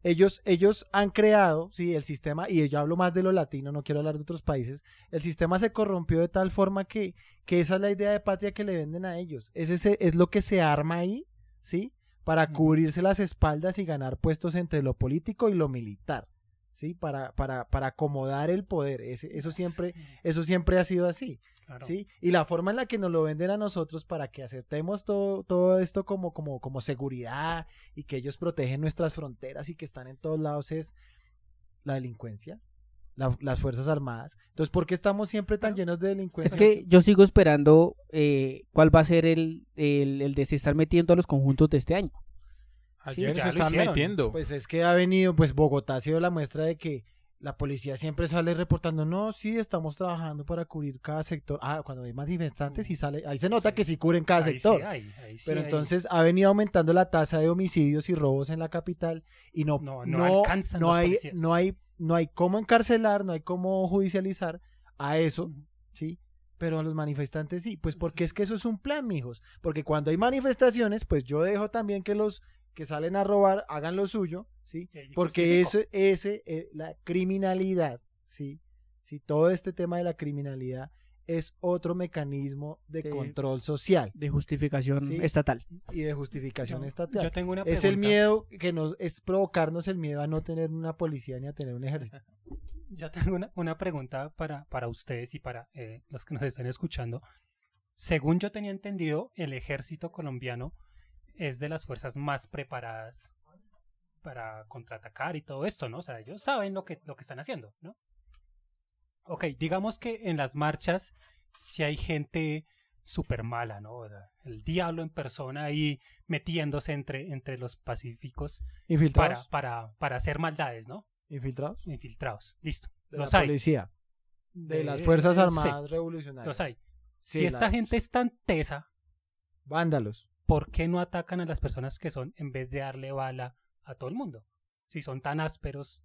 ellos, ellos han creado, sí, el sistema, y yo hablo más de lo latino, no quiero hablar de otros países, el sistema se corrompió de tal forma que, que esa es la idea de patria que le venden a ellos. Es, ese, es lo que se arma ahí, ¿sí? Para cubrirse las espaldas y ganar puestos entre lo político y lo militar, ¿sí? Para, para, para acomodar el poder. Ese, eso, siempre, eso siempre ha sido así. Claro. ¿sí? Y la forma en la que nos lo venden a nosotros para que aceptemos todo, todo esto como, como, como seguridad y que ellos protegen nuestras fronteras y que están en todos lados es la delincuencia, la- las Fuerzas Armadas. Entonces, ¿por qué estamos siempre tan llenos de Es delincuencia? que yo sigo esperando eh, cuál va a ser el, el, el de se estar metiendo a los conjuntos de este año. Ayer ya se están metiendo. Pues es que ha venido, pues Bogotá ha sido la muestra de que la policía siempre sale reportando, no, sí, estamos trabajando para cubrir cada sector. Ah, cuando hay manifestantes y sale, ahí se nota Sí. que sí cubren cada Ahí sector. sí hay, ahí sí Pero hay. entonces ha venido aumentando la tasa de homicidios y robos en la capital y no No- no alcanzan no hay policías. no hay no hay cómo encarcelar, no hay cómo judicializar a eso, ¿sí? Pero a los manifestantes sí, pues porque es que eso es un plan, mijos, porque cuando hay manifestaciones, pues yo dejo también que los que salen a robar hagan lo suyo, ¿sí? Porque eso ese eh, la criminalidad, ¿sí? Sí, todo este tema de la criminalidad es otro mecanismo de Sí. control social De justificación Sí. estatal. y de justificación Yo- estatal. Yo tengo una es el pregunta. miedo que nos es provocarnos el miedo a no tener una policía ni a tener un ejército. *laughs* Yo tengo una, una pregunta para, para ustedes y para eh, los que nos están escuchando. Según yo tenía entendido, el ejército colombiano es de las fuerzas más preparadas para contraatacar y todo esto, ¿no? O sea, ellos saben lo que, lo que están haciendo, ¿no? Ok, digamos que en las marchas si hay gente súper mala, ¿no? El diablo en persona ahí metiéndose entre, entre los pacíficos para, Infiltrados. para, para hacer maldades, ¿no? Infiltrados. Infiltrados. Listo. De los la hay. policía. De De- las Fuerzas sí, Armadas Revolucionarias. los hay. Sí, si esta gente es tan tesa, Vándalos. ¿por qué no atacan a las personas que son en vez de darle bala a todo el mundo? Si son tan ásperos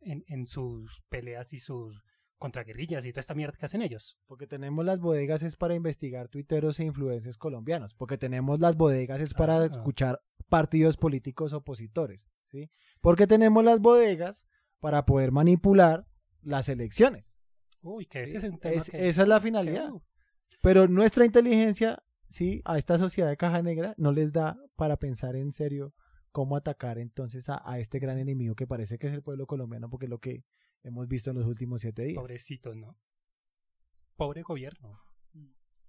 en, en sus peleas y sus contraguerrillas y toda esta mierda que hacen ellos. Porque tenemos las bodegas es para investigar tuiteros e influencers colombianos. Porque tenemos las bodegas es para Ah. escuchar partidos políticos opositores. ¿sí? Porque tenemos las bodegas para poder manipular las elecciones. Uy, que Sí, ese es un tema es- que- esa es la finalidad. uh, Pero nuestra inteligencia, sí, a esta sociedad de caja negra no les da para pensar en serio cómo atacar entonces a, a este gran enemigo que parece que es el pueblo colombiano, porque es lo que hemos visto en los últimos siete días. Pobrecitos, ¿no? Pobre gobierno.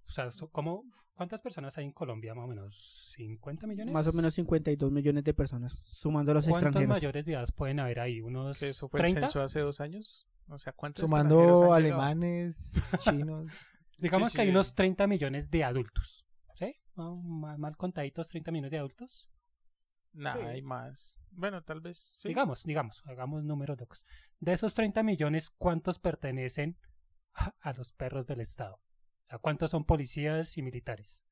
O sea, ¿cómo, ¿cuántas personas hay en Colombia más o menos? ¿50 millones? Más o menos 52 millones de personas, sumando a los ¿Cuántos extranjeros. mayores de edad pueden haber ahí? ¿Unos Que eso fue el 30? censo hace dos años. O sea, ¿cuántos Sumando alemanes, *laughs* chinos. Digamos Sí, que hay unos 30 millones de adultos. ¿Sí? Ah, Mal, mal contaditos, 30 millones de adultos. Nah, Sí. hay más. Bueno, tal vez sí. Digamos, digamos, hagamos números locos. De esos 30 millones, ¿cuántos pertenecen a, a los perros del Estado? ¿A cuántos son policías y militares?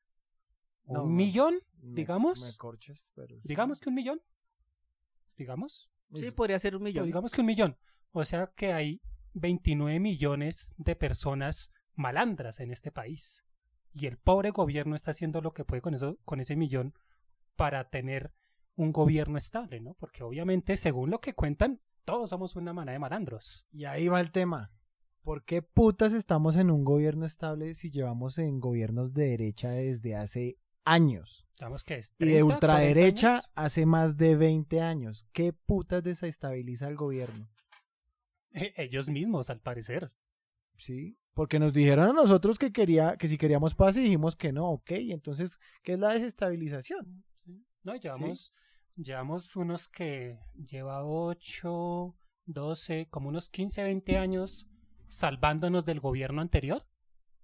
un No, millón, me- digamos. me corches, pero digamos que un millón, digamos, Sí, podría ser un pero millón. digamos que un millón. O sea que hay 29 millones de personas malandras en este país. Y el pobre gobierno está haciendo lo que puede con eso, con ese millón para tener un gobierno estable, ¿no? Porque obviamente, según lo que cuentan, todos somos una manada de malandros. Y ahí va el tema. ¿Por qué putas estamos en un gobierno estable si llevamos en gobiernos de derecha desde hace años? Digamos que es Y de 30, ultraderecha 40 años. hace más de 20 años. ¿Qué putas desestabiliza el gobierno? Eh, Ellos mismos, al parecer. ¿Sí? Porque nos dijeron a nosotros que quería que si queríamos paz y dijimos que no, ok. Entonces, ¿qué es la desestabilización? No, llevamos, llevamos unos que lleva 8, 12, como unos 15, 20 años salvándonos del gobierno anterior,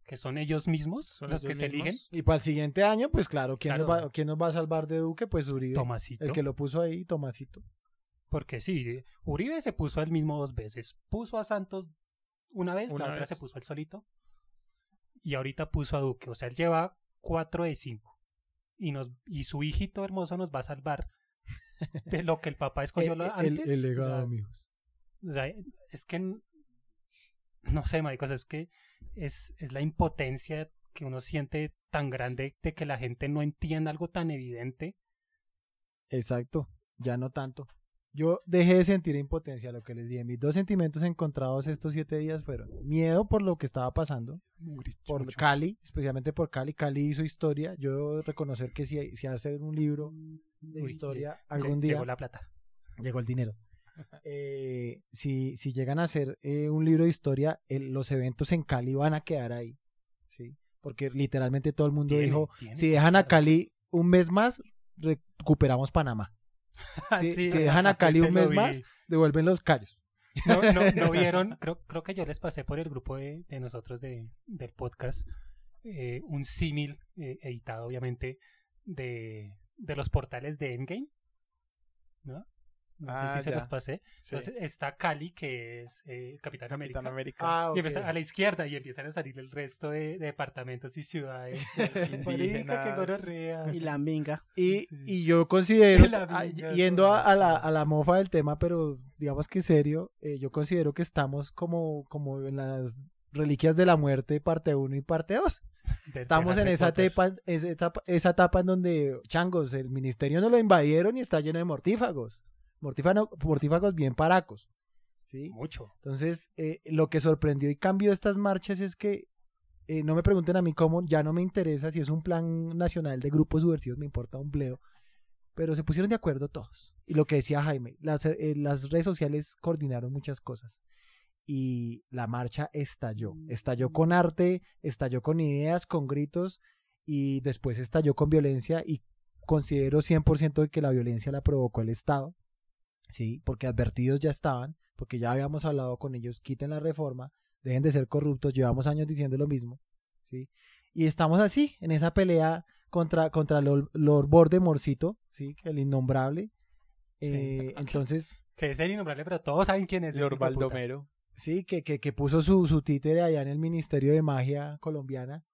que son ellos mismos Son los que se eligen. Y para el siguiente año, pues claro, ¿quién, Claro. Nos, va, quién nos va a salvar de Duque? Pues Uribe. Tomasito. El que lo puso ahí, Tomasito. Porque sí, Uribe se puso él mismo dos veces. Puso a Santos una vez, Una la otra vez. se puso él solito. Y ahorita puso a Duque. O sea, él lleva 4 de 5. Y, nos, y su hijito hermoso nos va a salvar de lo que el papá *laughs* escogió el, antes. el legado, sea, amigos. O sea, es que no sé, maricos, es que es, es la impotencia que uno siente tan grande de que la gente no entienda algo tan evidente. Exacto, ya no tanto. Yo dejé de sentir impotencia, lo que les dije. Mis dos sentimientos encontrados estos siete días fueron miedo por lo que estaba pasando, por. Cali, especialmente por Cali. Cali hizo historia. Yo reconocer que si, si hace un libro de Uy, historia algún día, Llegó la plata. llegó el dinero. *laughs* Eh, si, si llegan a hacer eh, un libro de historia, el- los eventos en Cali van a quedar ahí. ¿sí? Porque literalmente todo el mundo Tiene, dijo, tiene si dejan a. Cali un mes más, recuperamos Panamá. *laughs* si- si dejan a Cali un mes más, Devuelven los callos. No, no, *laughs* no vieron, creo, creo que yo les pasé por el grupo de, de nosotros de, del podcast eh, un símil editado, obviamente, de, de los portales de Endgame. ¿No? No Ah, sé si se ya. los pasé. Sí. Entonces está Cali, que es eh, Capitán, Capitán América. América. Y empieza a la izquierda y empiezan a salir el resto de, de departamentos y ciudades. Y la minga. Y, Sí. y yo considero, *laughs* ah, yendo a, a la, a la mofa del tema, pero digamos que serio, eh, yo considero que estamos como, como en las reliquias de la muerte, parte 1 y parte 2. De- de Estamos en esa etapa, esa etapa, esa etapa en donde, changos, el ministerio no lo invadieron y está lleno de mortífagos. Mortífano- mortífagos bien paracos. ¿sí? Mucho. Entonces, eh, lo que sorprendió y cambió estas marchas es que, eh, no me pregunten a mí cómo, ya no me interesa si es un plan nacional de grupos subversivos, me importa un bleo, pero se pusieron de acuerdo todos. Y lo que decía Jaime, las, eh, las redes sociales coordinaron muchas cosas. Y la marcha estalló. Estalló con arte, estalló con ideas, con gritos, y después estalló con violencia, y considero 100% de que la violencia la provocó el Estado. Sí, porque advertidos ya estaban, porque ya habíamos hablado con ellos, quiten la reforma, dejen de ser corruptos, llevamos años diciendo lo mismo, ¿sí? Y estamos así, en esa pelea contra, contra Lord, Lord Voldemortcito, ¿sí? El innombrable. Sí. Eh, *laughs* entonces, Que es el innombrable, pero todos saben quién es. Lord. Baldomero. Sí, que, que, que puso su, su títere allá en el Ministerio de Magia colombiana.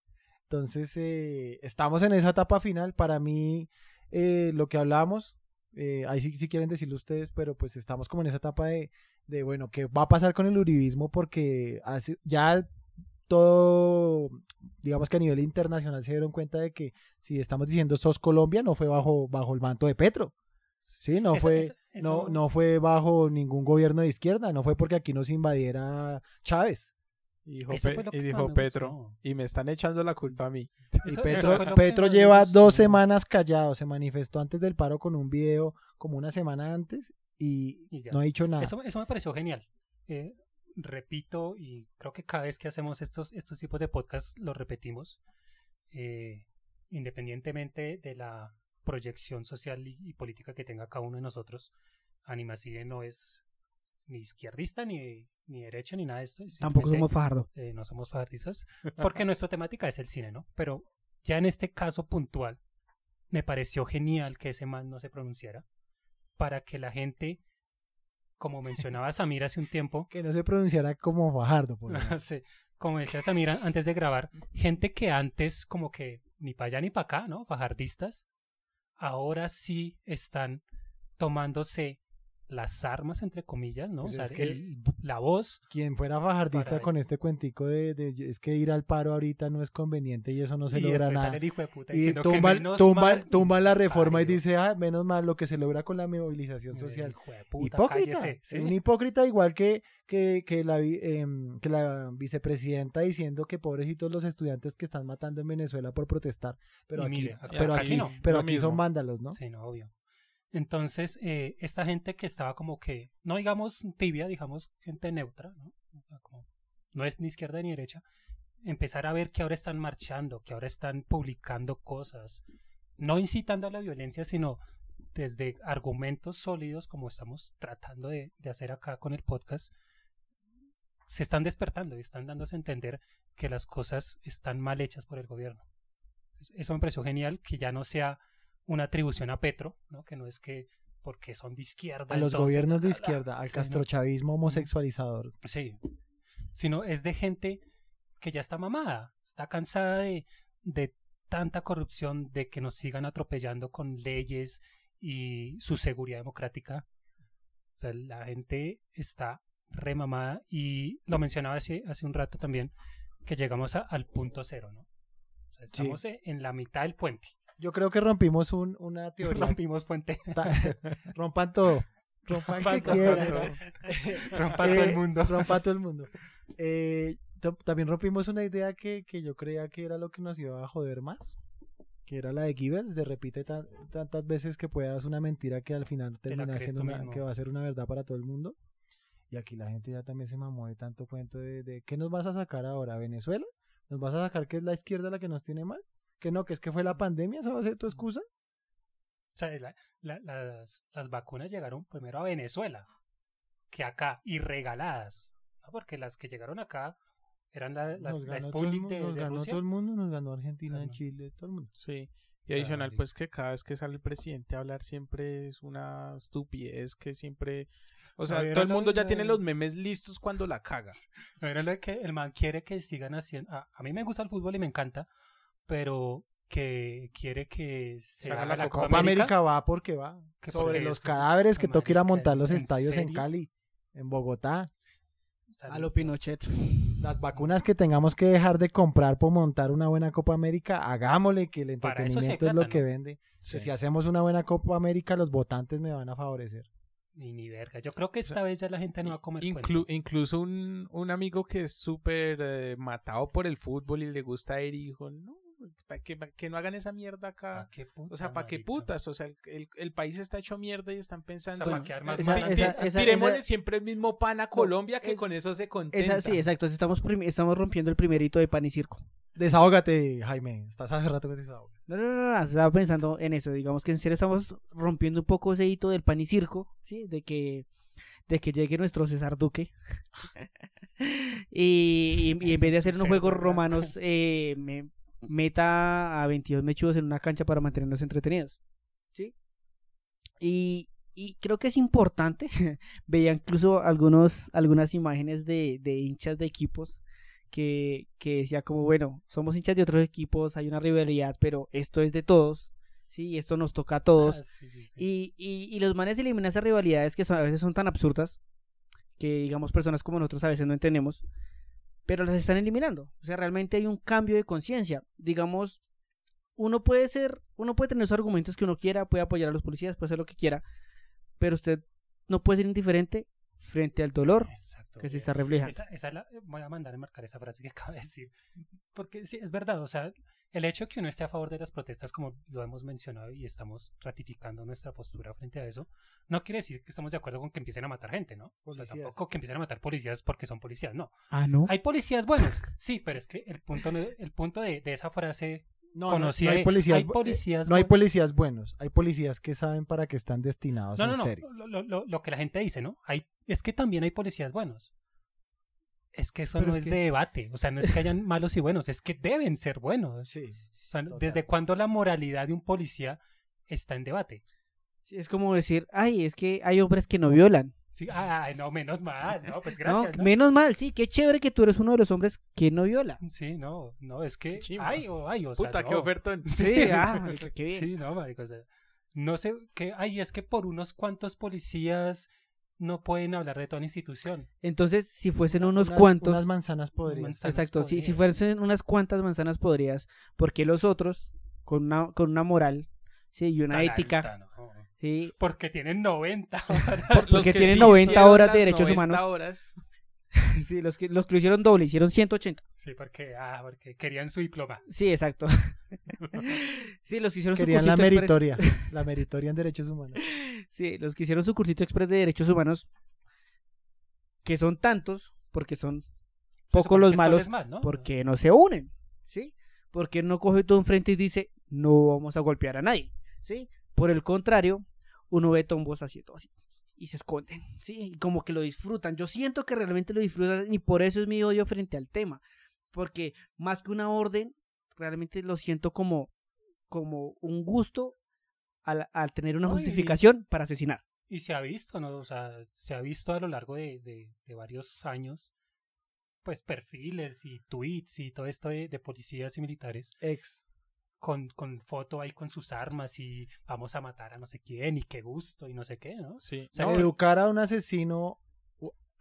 Entonces, eh, estamos en esa etapa final. Para mí, eh, lo que hablamos, eh, ahí sí, sí quieren decirlo ustedes, pero pues estamos como en esa etapa de, de bueno, ¿qué va a pasar con el uribismo? Porque hace, ya todo, digamos que a nivel internacional se dieron cuenta de que si estamos diciendo sos Colombia, no fue bajo, bajo el manto de Petro. Sí, no Eso- fue, eso- no, eso- no fue bajo ningún gobierno de izquierda, no fue porque aquí nos invadiera Chávez. Y dijo, Eso Pe- fue lo y que dijo Petro. gustó. Y me están echando la culpa a mí. Y Eso- Petro, Petro lleva gustó. dos semanas callado, se manifestó antes del paro con un video como una semana antes y, no ha dicho nada. Eso, eso me pareció genial. Eh, repito, y creo que cada vez que hacemos estos, estos tipos de podcasts lo repetimos, eh, independientemente de la proyección social y, y política que tenga cada uno de nosotros, Animacide no es ni izquierdista, ni, ni derecha, ni nada de esto. es Tampoco somos Fajardo. eh, no somos fajardistas, porque *laughs* nuestra temática es el cine, ¿no? Pero ya en este caso puntual, me pareció genial que ese man no se pronunciara, para que la gente, como mencionaba *laughs* Samir hace un tiempo, Que no se pronunciara como Fajardo. por *laughs* sí, como decía Samir antes de grabar, gente que antes como que ni para allá ni para acá, ¿no? Fajardistas, ahora sí están tomándose las armas, entre comillas, ¿no? Pues o sea, es que- el- la voz. Quien fuera fajardista con este cuentico de, de- es que ir al paro ahorita no es conveniente y eso no se y logra nada. el hijo de puta Y diciendo que tumba, tumba, mal- tumba la reforma y dice, ah, menos mal lo que se logra con la movilización social. puta, hipócrita. cállese, sí. Un hipócrita igual que, que, que la, em, que la vicepresidenta diciendo que pobrecitos los estudiantes que están matando en Venezuela por protestar. Pero Y aquí, mire, pero aquí, no. pero aquí son vándalos, ¿no? Sí, no, obvio. Entonces, eh, esta gente que estaba como que, no digamos tibia, digamos gente neutra, ¿no? O sea, como no es ni izquierda ni derecha, empezar a ver que ahora están marchando, que ahora están publicando cosas, no incitando a la violencia, sino desde argumentos sólidos, como estamos tratando de, de hacer acá con el podcast, se están despertando y están dándose a entender que las cosas están mal hechas por el gobierno. Eso me pareció genial, que ya no sea una atribución a Petro, ¿no? que no es que porque son de izquierda. A los gobiernos de izquierda, al Sí, ¿no? castrochavismo homosexualizador. Sí, sino es de gente que ya está mamada, está cansada de, de tanta corrupción, de que nos sigan atropellando con leyes y su seguridad democrática. O sea, la gente está remamada y lo mencionaba hace, hace un rato también, que llegamos a- al punto cero, ¿no? O sea, Sí. estamos en la mitad del puente. Yo creo que rompimos un- una *laughs* teoría. Rompimos puente. Ta- *laughs* Rompan todo. Rompan que Rompan todo. quieran. *laughs* Rompa todo el Eh, mundo. Rompa todo el mundo. Eh, también rompimos una idea que, que yo creía que era lo que nos iba a joder más. Que era la de Gibbons, de repite tan- tantas veces que puedas una mentira que al final termina siendo una, mismo. que va a ser una verdad para todo el mundo. Y aquí la gente ya también se mamó de tanto cuento de, de ¿qué nos vas a sacar ahora? ¿Venezuela? ¿Nos vas a sacar que es la izquierda la que nos tiene mal? ¿Que no? ¿Que es que fue la pandemia? ¿Esa va a ser tu excusa? O sea, la- la- las, las vacunas llegaron primero a Venezuela que acá y regaladas. ¿no? Porque las que llegaron acá eran la, las- la Sputnik de, nos de ganó Rusia. todo el mundo, nos ganó Argentina, O sea, no. Chile, todo el mundo. Sí. Y adicional, pues que cada vez que sale el presidente a hablar siempre es una estupidez que siempre... O sea, No, todo el mundo ya tiene los memes listos cuando la caga. *laughs* No, era lo de que el man quiere que sigan haciendo. A, a mí me gusta el fútbol y me encanta, pero que quiere que se, Se haga la la Copa América, América. va porque va. Que Sobre los cadáveres que toca ir a montar los ¿en estadios en? Cali, en Bogotá. A lo Pinochet. Las vacunas que tengamos que dejar de comprar por montar una buena Copa América, hagámosle que el sí entretenimiento es lo que vende. Que si hacemos una buena Copa América, los votantes me van a favorecer. Ni, ni verga. Yo creo que esta vez ya la gente no va a comer Inclu- incluso un, un amigo que es súper eh, matado por el fútbol y le gusta ir y dijo, no, para que, pa' que no hagan esa mierda acá. ¿Pa' qué puta, O sea, ¿para qué putas? O sea, el, el- el país está hecho mierda y están pensando... O sea, ¿pa' quedar más "Ti- mal? ti- Esa- esa- tirémosle esa- siempre el mismo pan a Colombia que es- con eso se contenta. Esa, sí, exacto. Estamos, estamos rompiendo el primerito de pan y circo. Desahógate, Jaime. Estás hace rato que te desahogas. No, no, no, no, estaba pensando en eso. Digamos que en serio estamos rompiendo un poco ese hito del pan y circo, ¿sí? De que, de que llegue nuestro César Duque. *laughs* y, y- y en vez de hacer unos juegos romanos, eh, me meta a 22 mechudos en una cancha para mantenernos entretenidos. ¿Sí? Y, y creo que es importante. *laughs* Veía incluso algunos, algunas imágenes de, de hinchas de equipos que, que decía como, bueno, somos hinchas de otros equipos, hay una rivalidad, pero esto es de todos, ¿sí? Y esto nos toca a todos. Ah, sí, sí, sí. Y, y, y los manes eliminan esas rivalidades que son- a veces son tan absurdas que, digamos, personas como nosotros a veces no entendemos, pero las están eliminando. O sea, realmente hay un cambio de conciencia. Digamos, uno puede ser, uno puede tener sus argumentos que uno quiera, puede apoyar a los policías, puede hacer lo que quiera, pero usted no puede ser indiferente frente al dolor Exacto, que se está reflejando. Esa, esa la, voy a mandar a marcar esa frase que acabo de decir. Porque sí, es verdad, o sea, el hecho de que uno esté a favor de las protestas, como lo hemos mencionado y estamos ratificando nuestra postura frente a eso, no quiere decir que estamos de acuerdo con que empiecen a matar gente, ¿no? O sea, tampoco que empiecen a matar policías porque son policías, no. Ah, no. Hay policías buenos, sí, pero es que el punto, no- el punto de, de esa frase No, conocida no, hay de, policías, hay no hay policías buenos. Hay policías que saben para qué están destinados No, no, en no. serio. Lo, lo- lo- lo que la gente dice, ¿no? Hay, es que también hay policías buenos. Es que eso Pero no es es, que- de debate. O sea, no es que hayan malos y buenos, es que deben ser buenos. Sí. O sea, total. ¿Desde cuándo la moralidad de un policía está en debate? Sí, es como decir, ay, es que hay hombres que no violan. Sí, ay, no, menos mal, no, pues *laughs* gracias. ¿no? menos mal, sí, qué chévere que tú eres uno de los hombres que no viola. Sí, no, no, es que, chimba. ay, o ay, o sea, Puta, qué ofertón. Sí, ah, marica, qué *laughs* bien. Sí, no, marico, o sea, no sé, que, ay, es que por unos cuantos policías no pueden hablar de toda la institución. Entonces, si fuesen unos Unas- cuantos, Unas manzanas manzanas exacto, si, si podridas. fuesen unas cuantas manzanas podrías, porque los otros, con una, con una moral, sí, y una Tan ética, alta, ¿no? sí, Porque tienen 90 *laughs* Los Los que que tienen sí 90 hicieron horas de derechos 90 humanos. horas. *laughs* sí, los que, los que lo hicieron doble, hicieron 180. Sí, porque, ah, porque querían su diploma. Sí, exacto. *laughs* sí, los que hicieron Querían su la cursito express- meritoria. *laughs* La meritoria en derechos humanos. Sí, los que hicieron su cursito express de derechos humanos, que son tantos, porque son Se pocos los malos, ¿no? porque no se unen, ¿sí? Porque no coge todo enfrente y dice, no vamos a golpear a nadie, ¿sí? Por el contrario, uno ve tombos haciendo así y se esconden, ¿sí? Y como que lo disfrutan. Yo siento que realmente lo disfrutan y por eso es mi odio frente al tema, porque más que una orden, realmente lo siento como, como un gusto al, al tener una justificación para asesinar. Y se ha visto, ¿no? O sea, se ha visto a lo largo de, de- de varios años, pues perfiles y tweets y todo esto de, de policías y militares Ex. Con, con foto ahí con sus armas y vamos a matar a no sé quién y qué gusto y no sé qué, ¿no? Sí. O sea, No, educar a un asesino,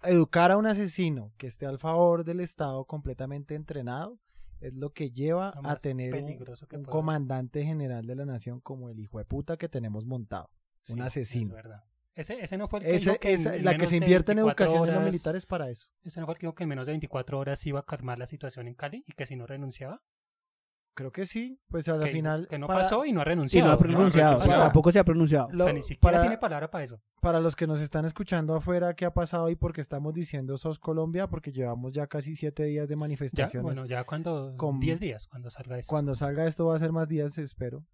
educar a un asesino que esté al favor del Estado completamente entrenado es lo que lleva Lo a tener un, comandante general de la nación como el hijo de puta que tenemos montado. sí, un es asesino. verdad. Ese, ese no fue el que Ese- dijo que en- esa- en la que menos se de invierte en 24 educación en los horas- militares para eso. Ese no fue el que dijo que en menos de 24 horas iba a calmar la situación en Cali y que si no renunciaba. Creo que sí, pues a la que, final que no para- pasó y no ha renunciado. no ha ¿no? pronunciado, O sea, tampoco se ha pronunciado. lo- o sea, ni siquiera para- tiene palabra para eso. para los que nos están escuchando afuera, ¿qué ha pasado y por qué estamos diciendo SOS Colombia? Porque llevamos ya casi siete días de Ya, manifestaciones. bueno, ya cuando... con- 10 días, cuando salga esto. Cuando salga esto va a ser más días, espero.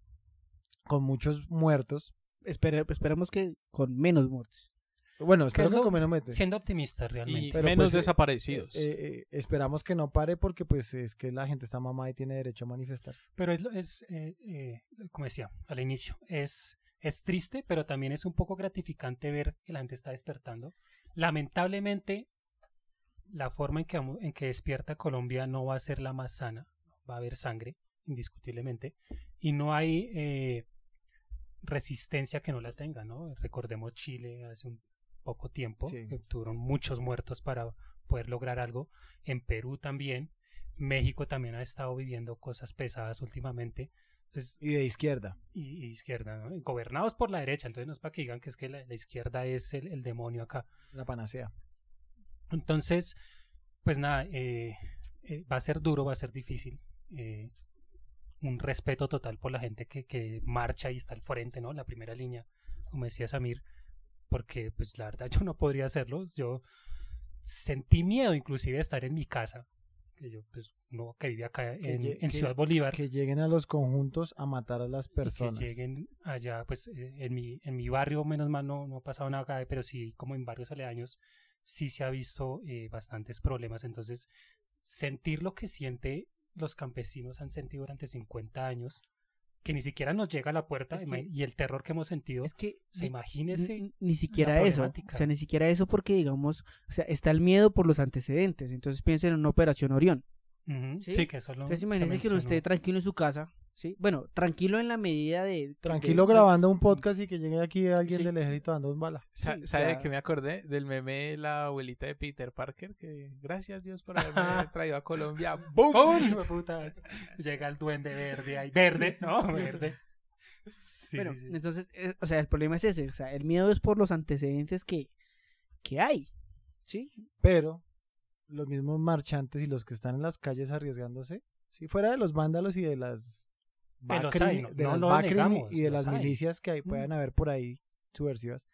Con muchos muertos. Espere- esperemos que con menos muertes. Bueno, espero es que menos mete. Siendo optimista realmente. y Pero menos pues, eh, desaparecidos. Eh, eh, esperamos que no pare porque pues es que la gente está mamada y tiene derecho a manifestarse. Pero es, lo- es eh, eh, como decía al inicio, es, es triste, pero también es un poco gratificante ver que la gente está despertando. Lamentablemente, la forma en que, en que despierta Colombia no va a ser la más sana. Va a haber sangre, indiscutiblemente. Y no hay eh, resistencia que no la tenga, ¿no? Recordemos Chile hace un poco tiempo, Sí. que tuvieron muchos muertos para poder lograr algo. En Perú también. México también ha estado viviendo cosas pesadas últimamente. Entonces, Y de izquierda. y, y izquierda, ¿no? Gobernados por la derecha. Entonces no es para que digan que es que la, la izquierda es el, el demonio acá. La panacea. Entonces, pues nada, eh, eh, va a ser duro, va a ser difícil. eh, un respeto total por la gente que, que marcha y está al frente, ¿no? La primera línea, como decía Samir, porque pues la verdad *laughs* yo no podría hacerlo. Yo sentí miedo inclusive de estar en mi casa, que yo pues uno que vive acá Que en, lle- en que- Ciudad Bolívar. Que lleguen a los conjuntos a matar a las personas. que lleguen allá, pues eh, en mi, en mi barrio, menos mal no, no ha pasado nada grave, pero sí como en barrios aledaños, sí se ha visto eh, bastantes problemas. Entonces, sentir lo que siente los campesinos han sentido durante 50 años, que ni siquiera nos llega a la puerta, Es ima- que- y el terror que hemos sentido, Es que se imagínese ni, ni siquiera eso. O sea, ni siquiera eso porque, digamos, o sea, está el miedo por los antecedentes. Entonces piensen en una operación Orión. Ujú, ¿sí? sí, que eso lo- Entonces se imagínense que esté tranquilo en su casa. ¿Sí? Bueno, tranquilo en la medida de... Tranquilo de- grabando un podcast y que llegue aquí alguien Sí. del ejército dando un bala. Sa- sí, o ¿Sabe de sea- qué me acordé? Del meme de la abuelita de Peter Parker, que gracias Dios por haberme *laughs* traído a Colombia. ¡Bum! *laughs* Puta! Llega el duende verde ahí. Verde, ¿no? *laughs* Verde. Sí, bueno, sí, sí. entonces, eh, o sea, el problema es ese. O sea, el miedo es por los antecedentes que, que hay. ¿Sí? Pero los mismos marchantes y los que están en las calles arriesgándose, si fuera de los vándalos y de las No- de no las negamos, y de las hay. milicias que hay, Mm. puedan haber por ahí subversivas,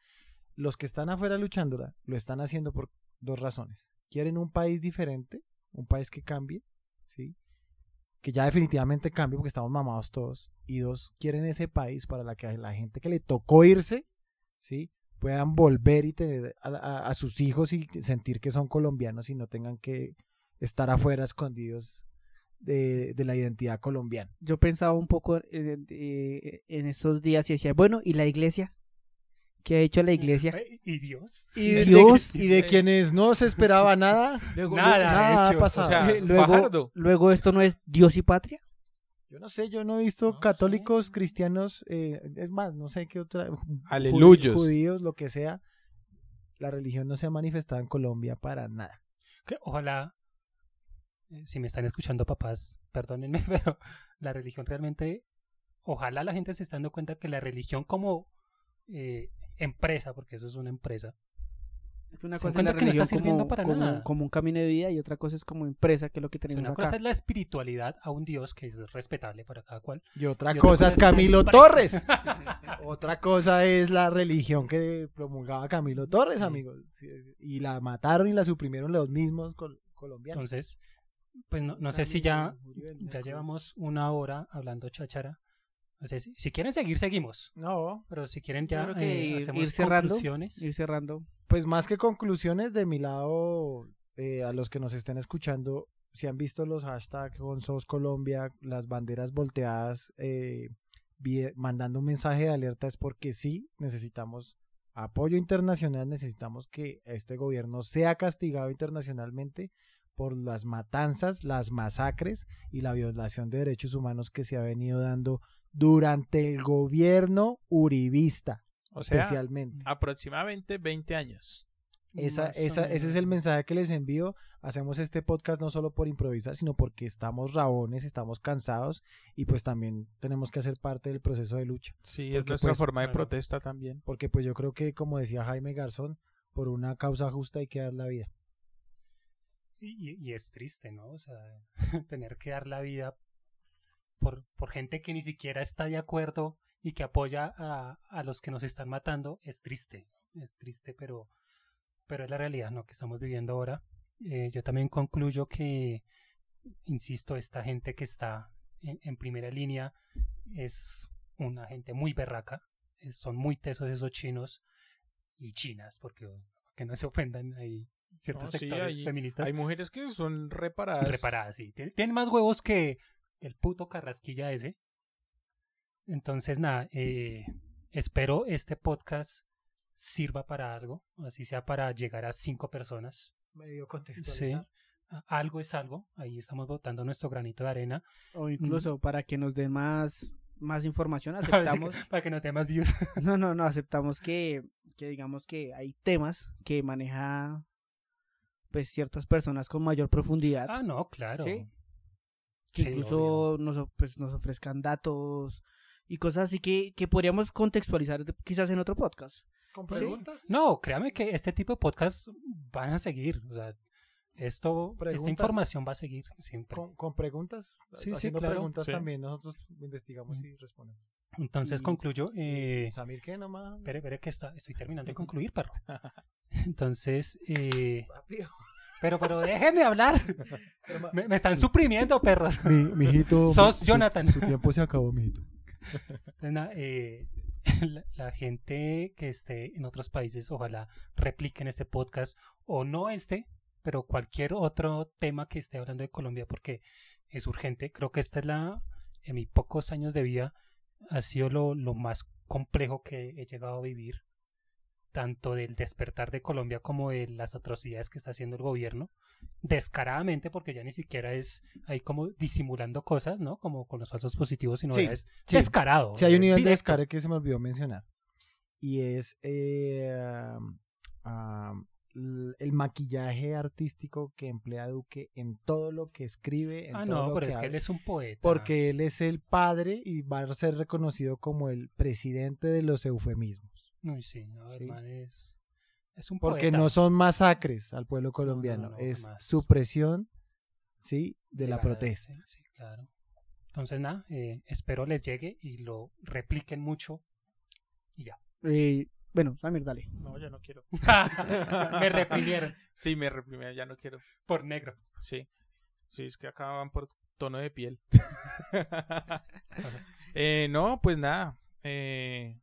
los que están afuera luchándola lo están haciendo por dos razones. Quieren un país diferente, un país que cambie, ¿sí? Que ya definitivamente cambie porque estamos mamados todos. Y dos, quieren ese país para la que la gente que le tocó irse, ¿sí? Puedan volver y tener a, a- a sus hijos y sentir que son colombianos y no tengan que estar afuera escondidos de, de la identidad colombiana. Yo pensaba un poco en, eh, en estos días y decía, bueno, ¿y la iglesia? ¿Qué ha hecho la iglesia? ¿Y Dios? Y de, Dios. y de quienes no se esperaba nada, *laughs* Luego, Nada, nada ha hecho. pasado. O sea, luego, *laughs* luego esto no es Dios y patria. yo no sé, yo no he visto No católicos, sé. cristianos, eh, es más, no sé qué otra, Aleluyos. judíos, lo que sea. La religión no se ha manifestado en Colombia para nada. Que ojalá, eh, si me están escuchando papás, perdónenme, *laughs* pero la religión realmente, ojalá la gente se esté dando cuenta que la religión como eh, empresa, porque eso es una empresa, Es que una Se cosa es la no está religión sirviendo como, para como- nada. como un camino de vida y otra cosa es como empresa, que es lo que tenemos una acá. cosa es la espiritualidad a un Dios que es respetable para cada cual. Y otra Y otra cosa cosa es Camilo. Torres. *laughs* *laughs* otra cosa es la religión que promulgaba Camilo Torres, Sí. amigos. Y la mataron y la suprimieron los mismos col- colombianos. Entonces, pues no, no sé si ya, ya llevamos una hora hablando cháchara. No sé si, si quieren seguir, seguimos. No, Pero si quieren ya creo que eh, ir- hacemos ir cerrando, conclusiones. Ir cerrando. pues más que conclusiones de mi lado, eh, a los que nos estén escuchando, si han visto los hashtags con SOS Colombia, las banderas volteadas, eh, mandando un mensaje de alerta es porque sí necesitamos apoyo internacional, necesitamos que este gobierno sea castigado internacionalmente por las matanzas, las masacres y la violación de derechos humanos que se ha venido dando durante el gobierno uribista, O sea, especialmente. aproximadamente 20 años. Esa, esa, ese es el mensaje que les envío. Hacemos este podcast no solo por improvisar, sino porque estamos rabones, estamos cansados y pues también tenemos que hacer parte del proceso de lucha. Sí, es nuestra pues, forma de protesta también. Porque pues yo creo que, como decía Jaime Garzón, por una causa justa hay que dar la vida. Y, y es triste, ¿no? O sea, *laughs* tener que dar la vida por, por gente que ni siquiera está de acuerdo y que apoya a, a los que nos están matando, es triste. Es triste, pero, pero es la realidad, ¿no? Que estamos viviendo ahora. Eh, yo también concluyo que, insisto, esta gente que está en, en primera línea es una gente muy berraca. eh, Son muy tesos esos chinos y chinas, porque que no se ofendan ahí ciertos No, sí, sectores hay- feministas Hay mujeres que son reparadas. reparadas, sí. Tien- Tienen más huevos que el puto carrasquilla ese. Entonces, nada, eh, espero este podcast sirva para algo, así sea para llegar a cinco personas. Medio Sí, contextualizar. a- algo es algo, ahí estamos botando nuestro granito de arena O incluso para que nos den más, más información, *laughs* para que- aceptamos. para que nos dé más views. *laughs* no, no, no, aceptamos que, que digamos que hay temas que maneja pues ciertas personas con mayor profundidad. ah, no, claro. Sí. que Sí, incluso nos, of- pues, nos ofrezcan datos y cosas así que, que podríamos contextualizar quizás en otro podcast. ¿Con Sí. preguntas? No, créame que este tipo de podcasts van a seguir. O sea, esto, esta información va a seguir siempre. ¿Con, con preguntas? Sí, sí, Haciendo claro. preguntas Sí. también nosotros investigamos y respondemos. Entonces Y- concluyo. Eh, Samir, ¿qué nomás? Espere, espere que está, estoy terminando de *laughs* concluir, perro. *laughs* Entonces, eh, Rápido. pero, pero déjenme hablar. *laughs* Me, me están suprimiendo, perros. Mi, mijito. *laughs* Sos su- Jonathan. Su, tiempo se acabó, mijito. Entonces, eh, la, la gente que esté en otros países, ojalá repliquen este podcast o no este, pero cualquier otro tema que esté hablando de Colombia porque es urgente. Creo que esta es la, en mis pocos años de vida, ha sido lo, lo más complejo que he llegado a vivir, tanto del despertar de Colombia como de las atrocidades que está haciendo el gobierno, descaradamente, porque ya ni siquiera es ahí como disimulando cosas, ¿no? Como con los falsos positivos, sino Sí, es sí. descarado. Si hay un nivel de descare que se me olvidó mencionar. Y es eh, el maquillaje artístico que emplea Duque en todo lo que escribe. En Ah, todo no, lo pero es que él es un poeta. Porque él es el padre y va a ser reconocido como el presidente de los eufemismos. Uy, sí, no, Sí. es, es un Porque poeta. no son masacres al pueblo no, colombiano, no, es supresión ¿sí? de la protesta. Sí, sí, claro. Entonces, nada, eh, espero les llegue y lo repliquen mucho. Y ya. Eh, bueno, Samir, dale. No, ya no quiero. *laughs* Me reprimieron Sí, me reprimí, ya no quiero. por negro. Sí. Sí, es que acaban por tono de piel. *laughs* *laughs* Eh, no, pues nada. Eh,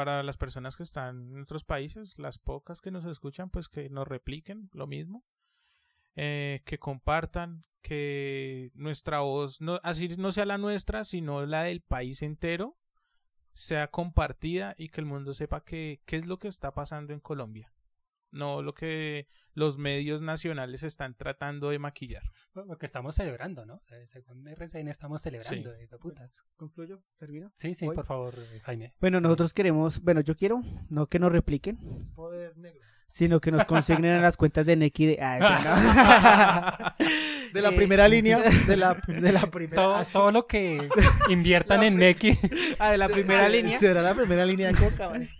para las personas que están en otros países, las pocas que nos escuchan, pues que nos repliquen lo mismo. Eh, que compartan, que nuestra voz, no, así no sea la nuestra, sino la del país entero, sea compartida y que el mundo sepa qué es lo que está pasando en Colombia. No lo que los medios nacionales están tratando de maquillar. Lo que estamos celebrando, ¿no? Eh, según RCN estamos celebrando, de putas. ¿Concluyo? ¿Termino? Sí, sí, Voy. por favor, eh, Jaime. Bueno, nosotros queremos, bueno, yo quiero, no que nos repliquen, Poder negro. Sino que nos consignen a las cuentas de Neki de... Ay. *laughs* De la Eh, primera línea, de la, de la primera. Todo, todo lo que inviertan en Neki, Ah, de la primera se- línea. Será la primera línea de coca, ¿vale?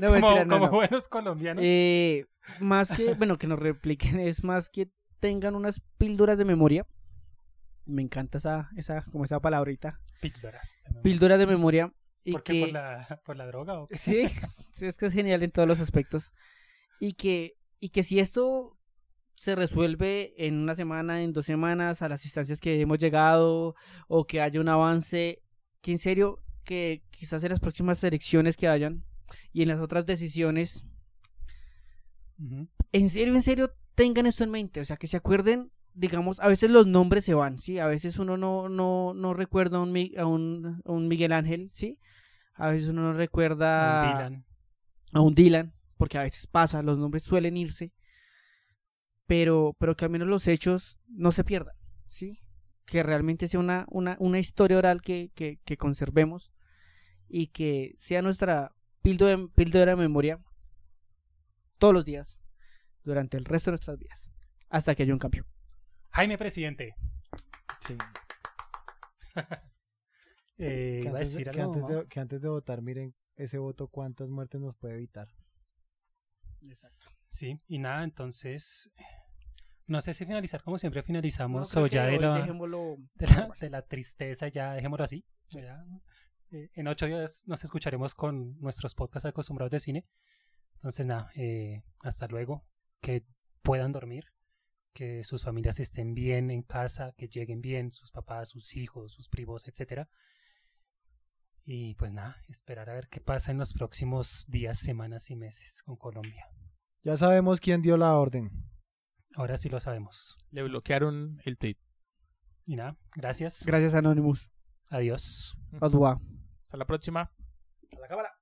No, como, mentira, no, como no. buenos colombianos. Eh, más que, bueno, que nos repliquen, es más que tengan unas píldoras de memoria. Me encanta esa, esa, como esa palabrita. Píldoras. Píldoras de memoria. Y ¿Por qué? que, ¿Por la, ¿Por la droga o qué? Sí, *laughs* sí, es que es genial en todos los aspectos. Y que, y que si esto se resuelve en una semana, en dos semanas, a las instancias que hemos llegado, o que haya un avance, que en serio, que quizás en las próximas elecciones que hayan y en las otras decisiones, Ujú. en serio, en serio, tengan esto en mente. O sea, que se acuerden, digamos, a veces los nombres se van, ¿sí? A veces uno no, no, no recuerda a un, a, un, a un Miguel Ángel, ¿sí? A veces uno no recuerda Un Dylan. a un Dylan, porque a veces pasa, los nombres suelen irse, pero, pero que al menos los hechos no se pierdan, ¿sí? Que realmente sea una, una, una historia oral que, que, que conservemos y que sea nuestra píldora, píldora de memoria todos los días durante el resto de nuestras vidas, hasta que haya un cambio. Jaime, presidente. Sí. *laughs* Eh, Que antes, de- decir que, algo. antes de, que antes de votar, miren ese voto cuántas muertes nos puede evitar. Sí, y nada, entonces. No sé si finalizar como siempre finalizamos No, o ya de la, dejémoslo de, la, de la tristeza, ya dejémoslo así. ya. Eh, en ocho días nos escucharemos con nuestros podcasts acostumbrados de cine. Entonces, nada, eh, hasta luego. Que puedan dormir, que sus familias estén bien en casa, que lleguen bien, sus papás, sus hijos, sus primos, etcétera. Y pues nada, esperar a ver qué pasa en los próximos días, semanas y meses con Colombia. Ya sabemos quién dio la orden. Ahora sí lo sabemos. Le bloquearon el tweet. Y nada, gracias. Gracias, Anonymous. Adiós. Revoir. Hasta la próxima. A la cámara.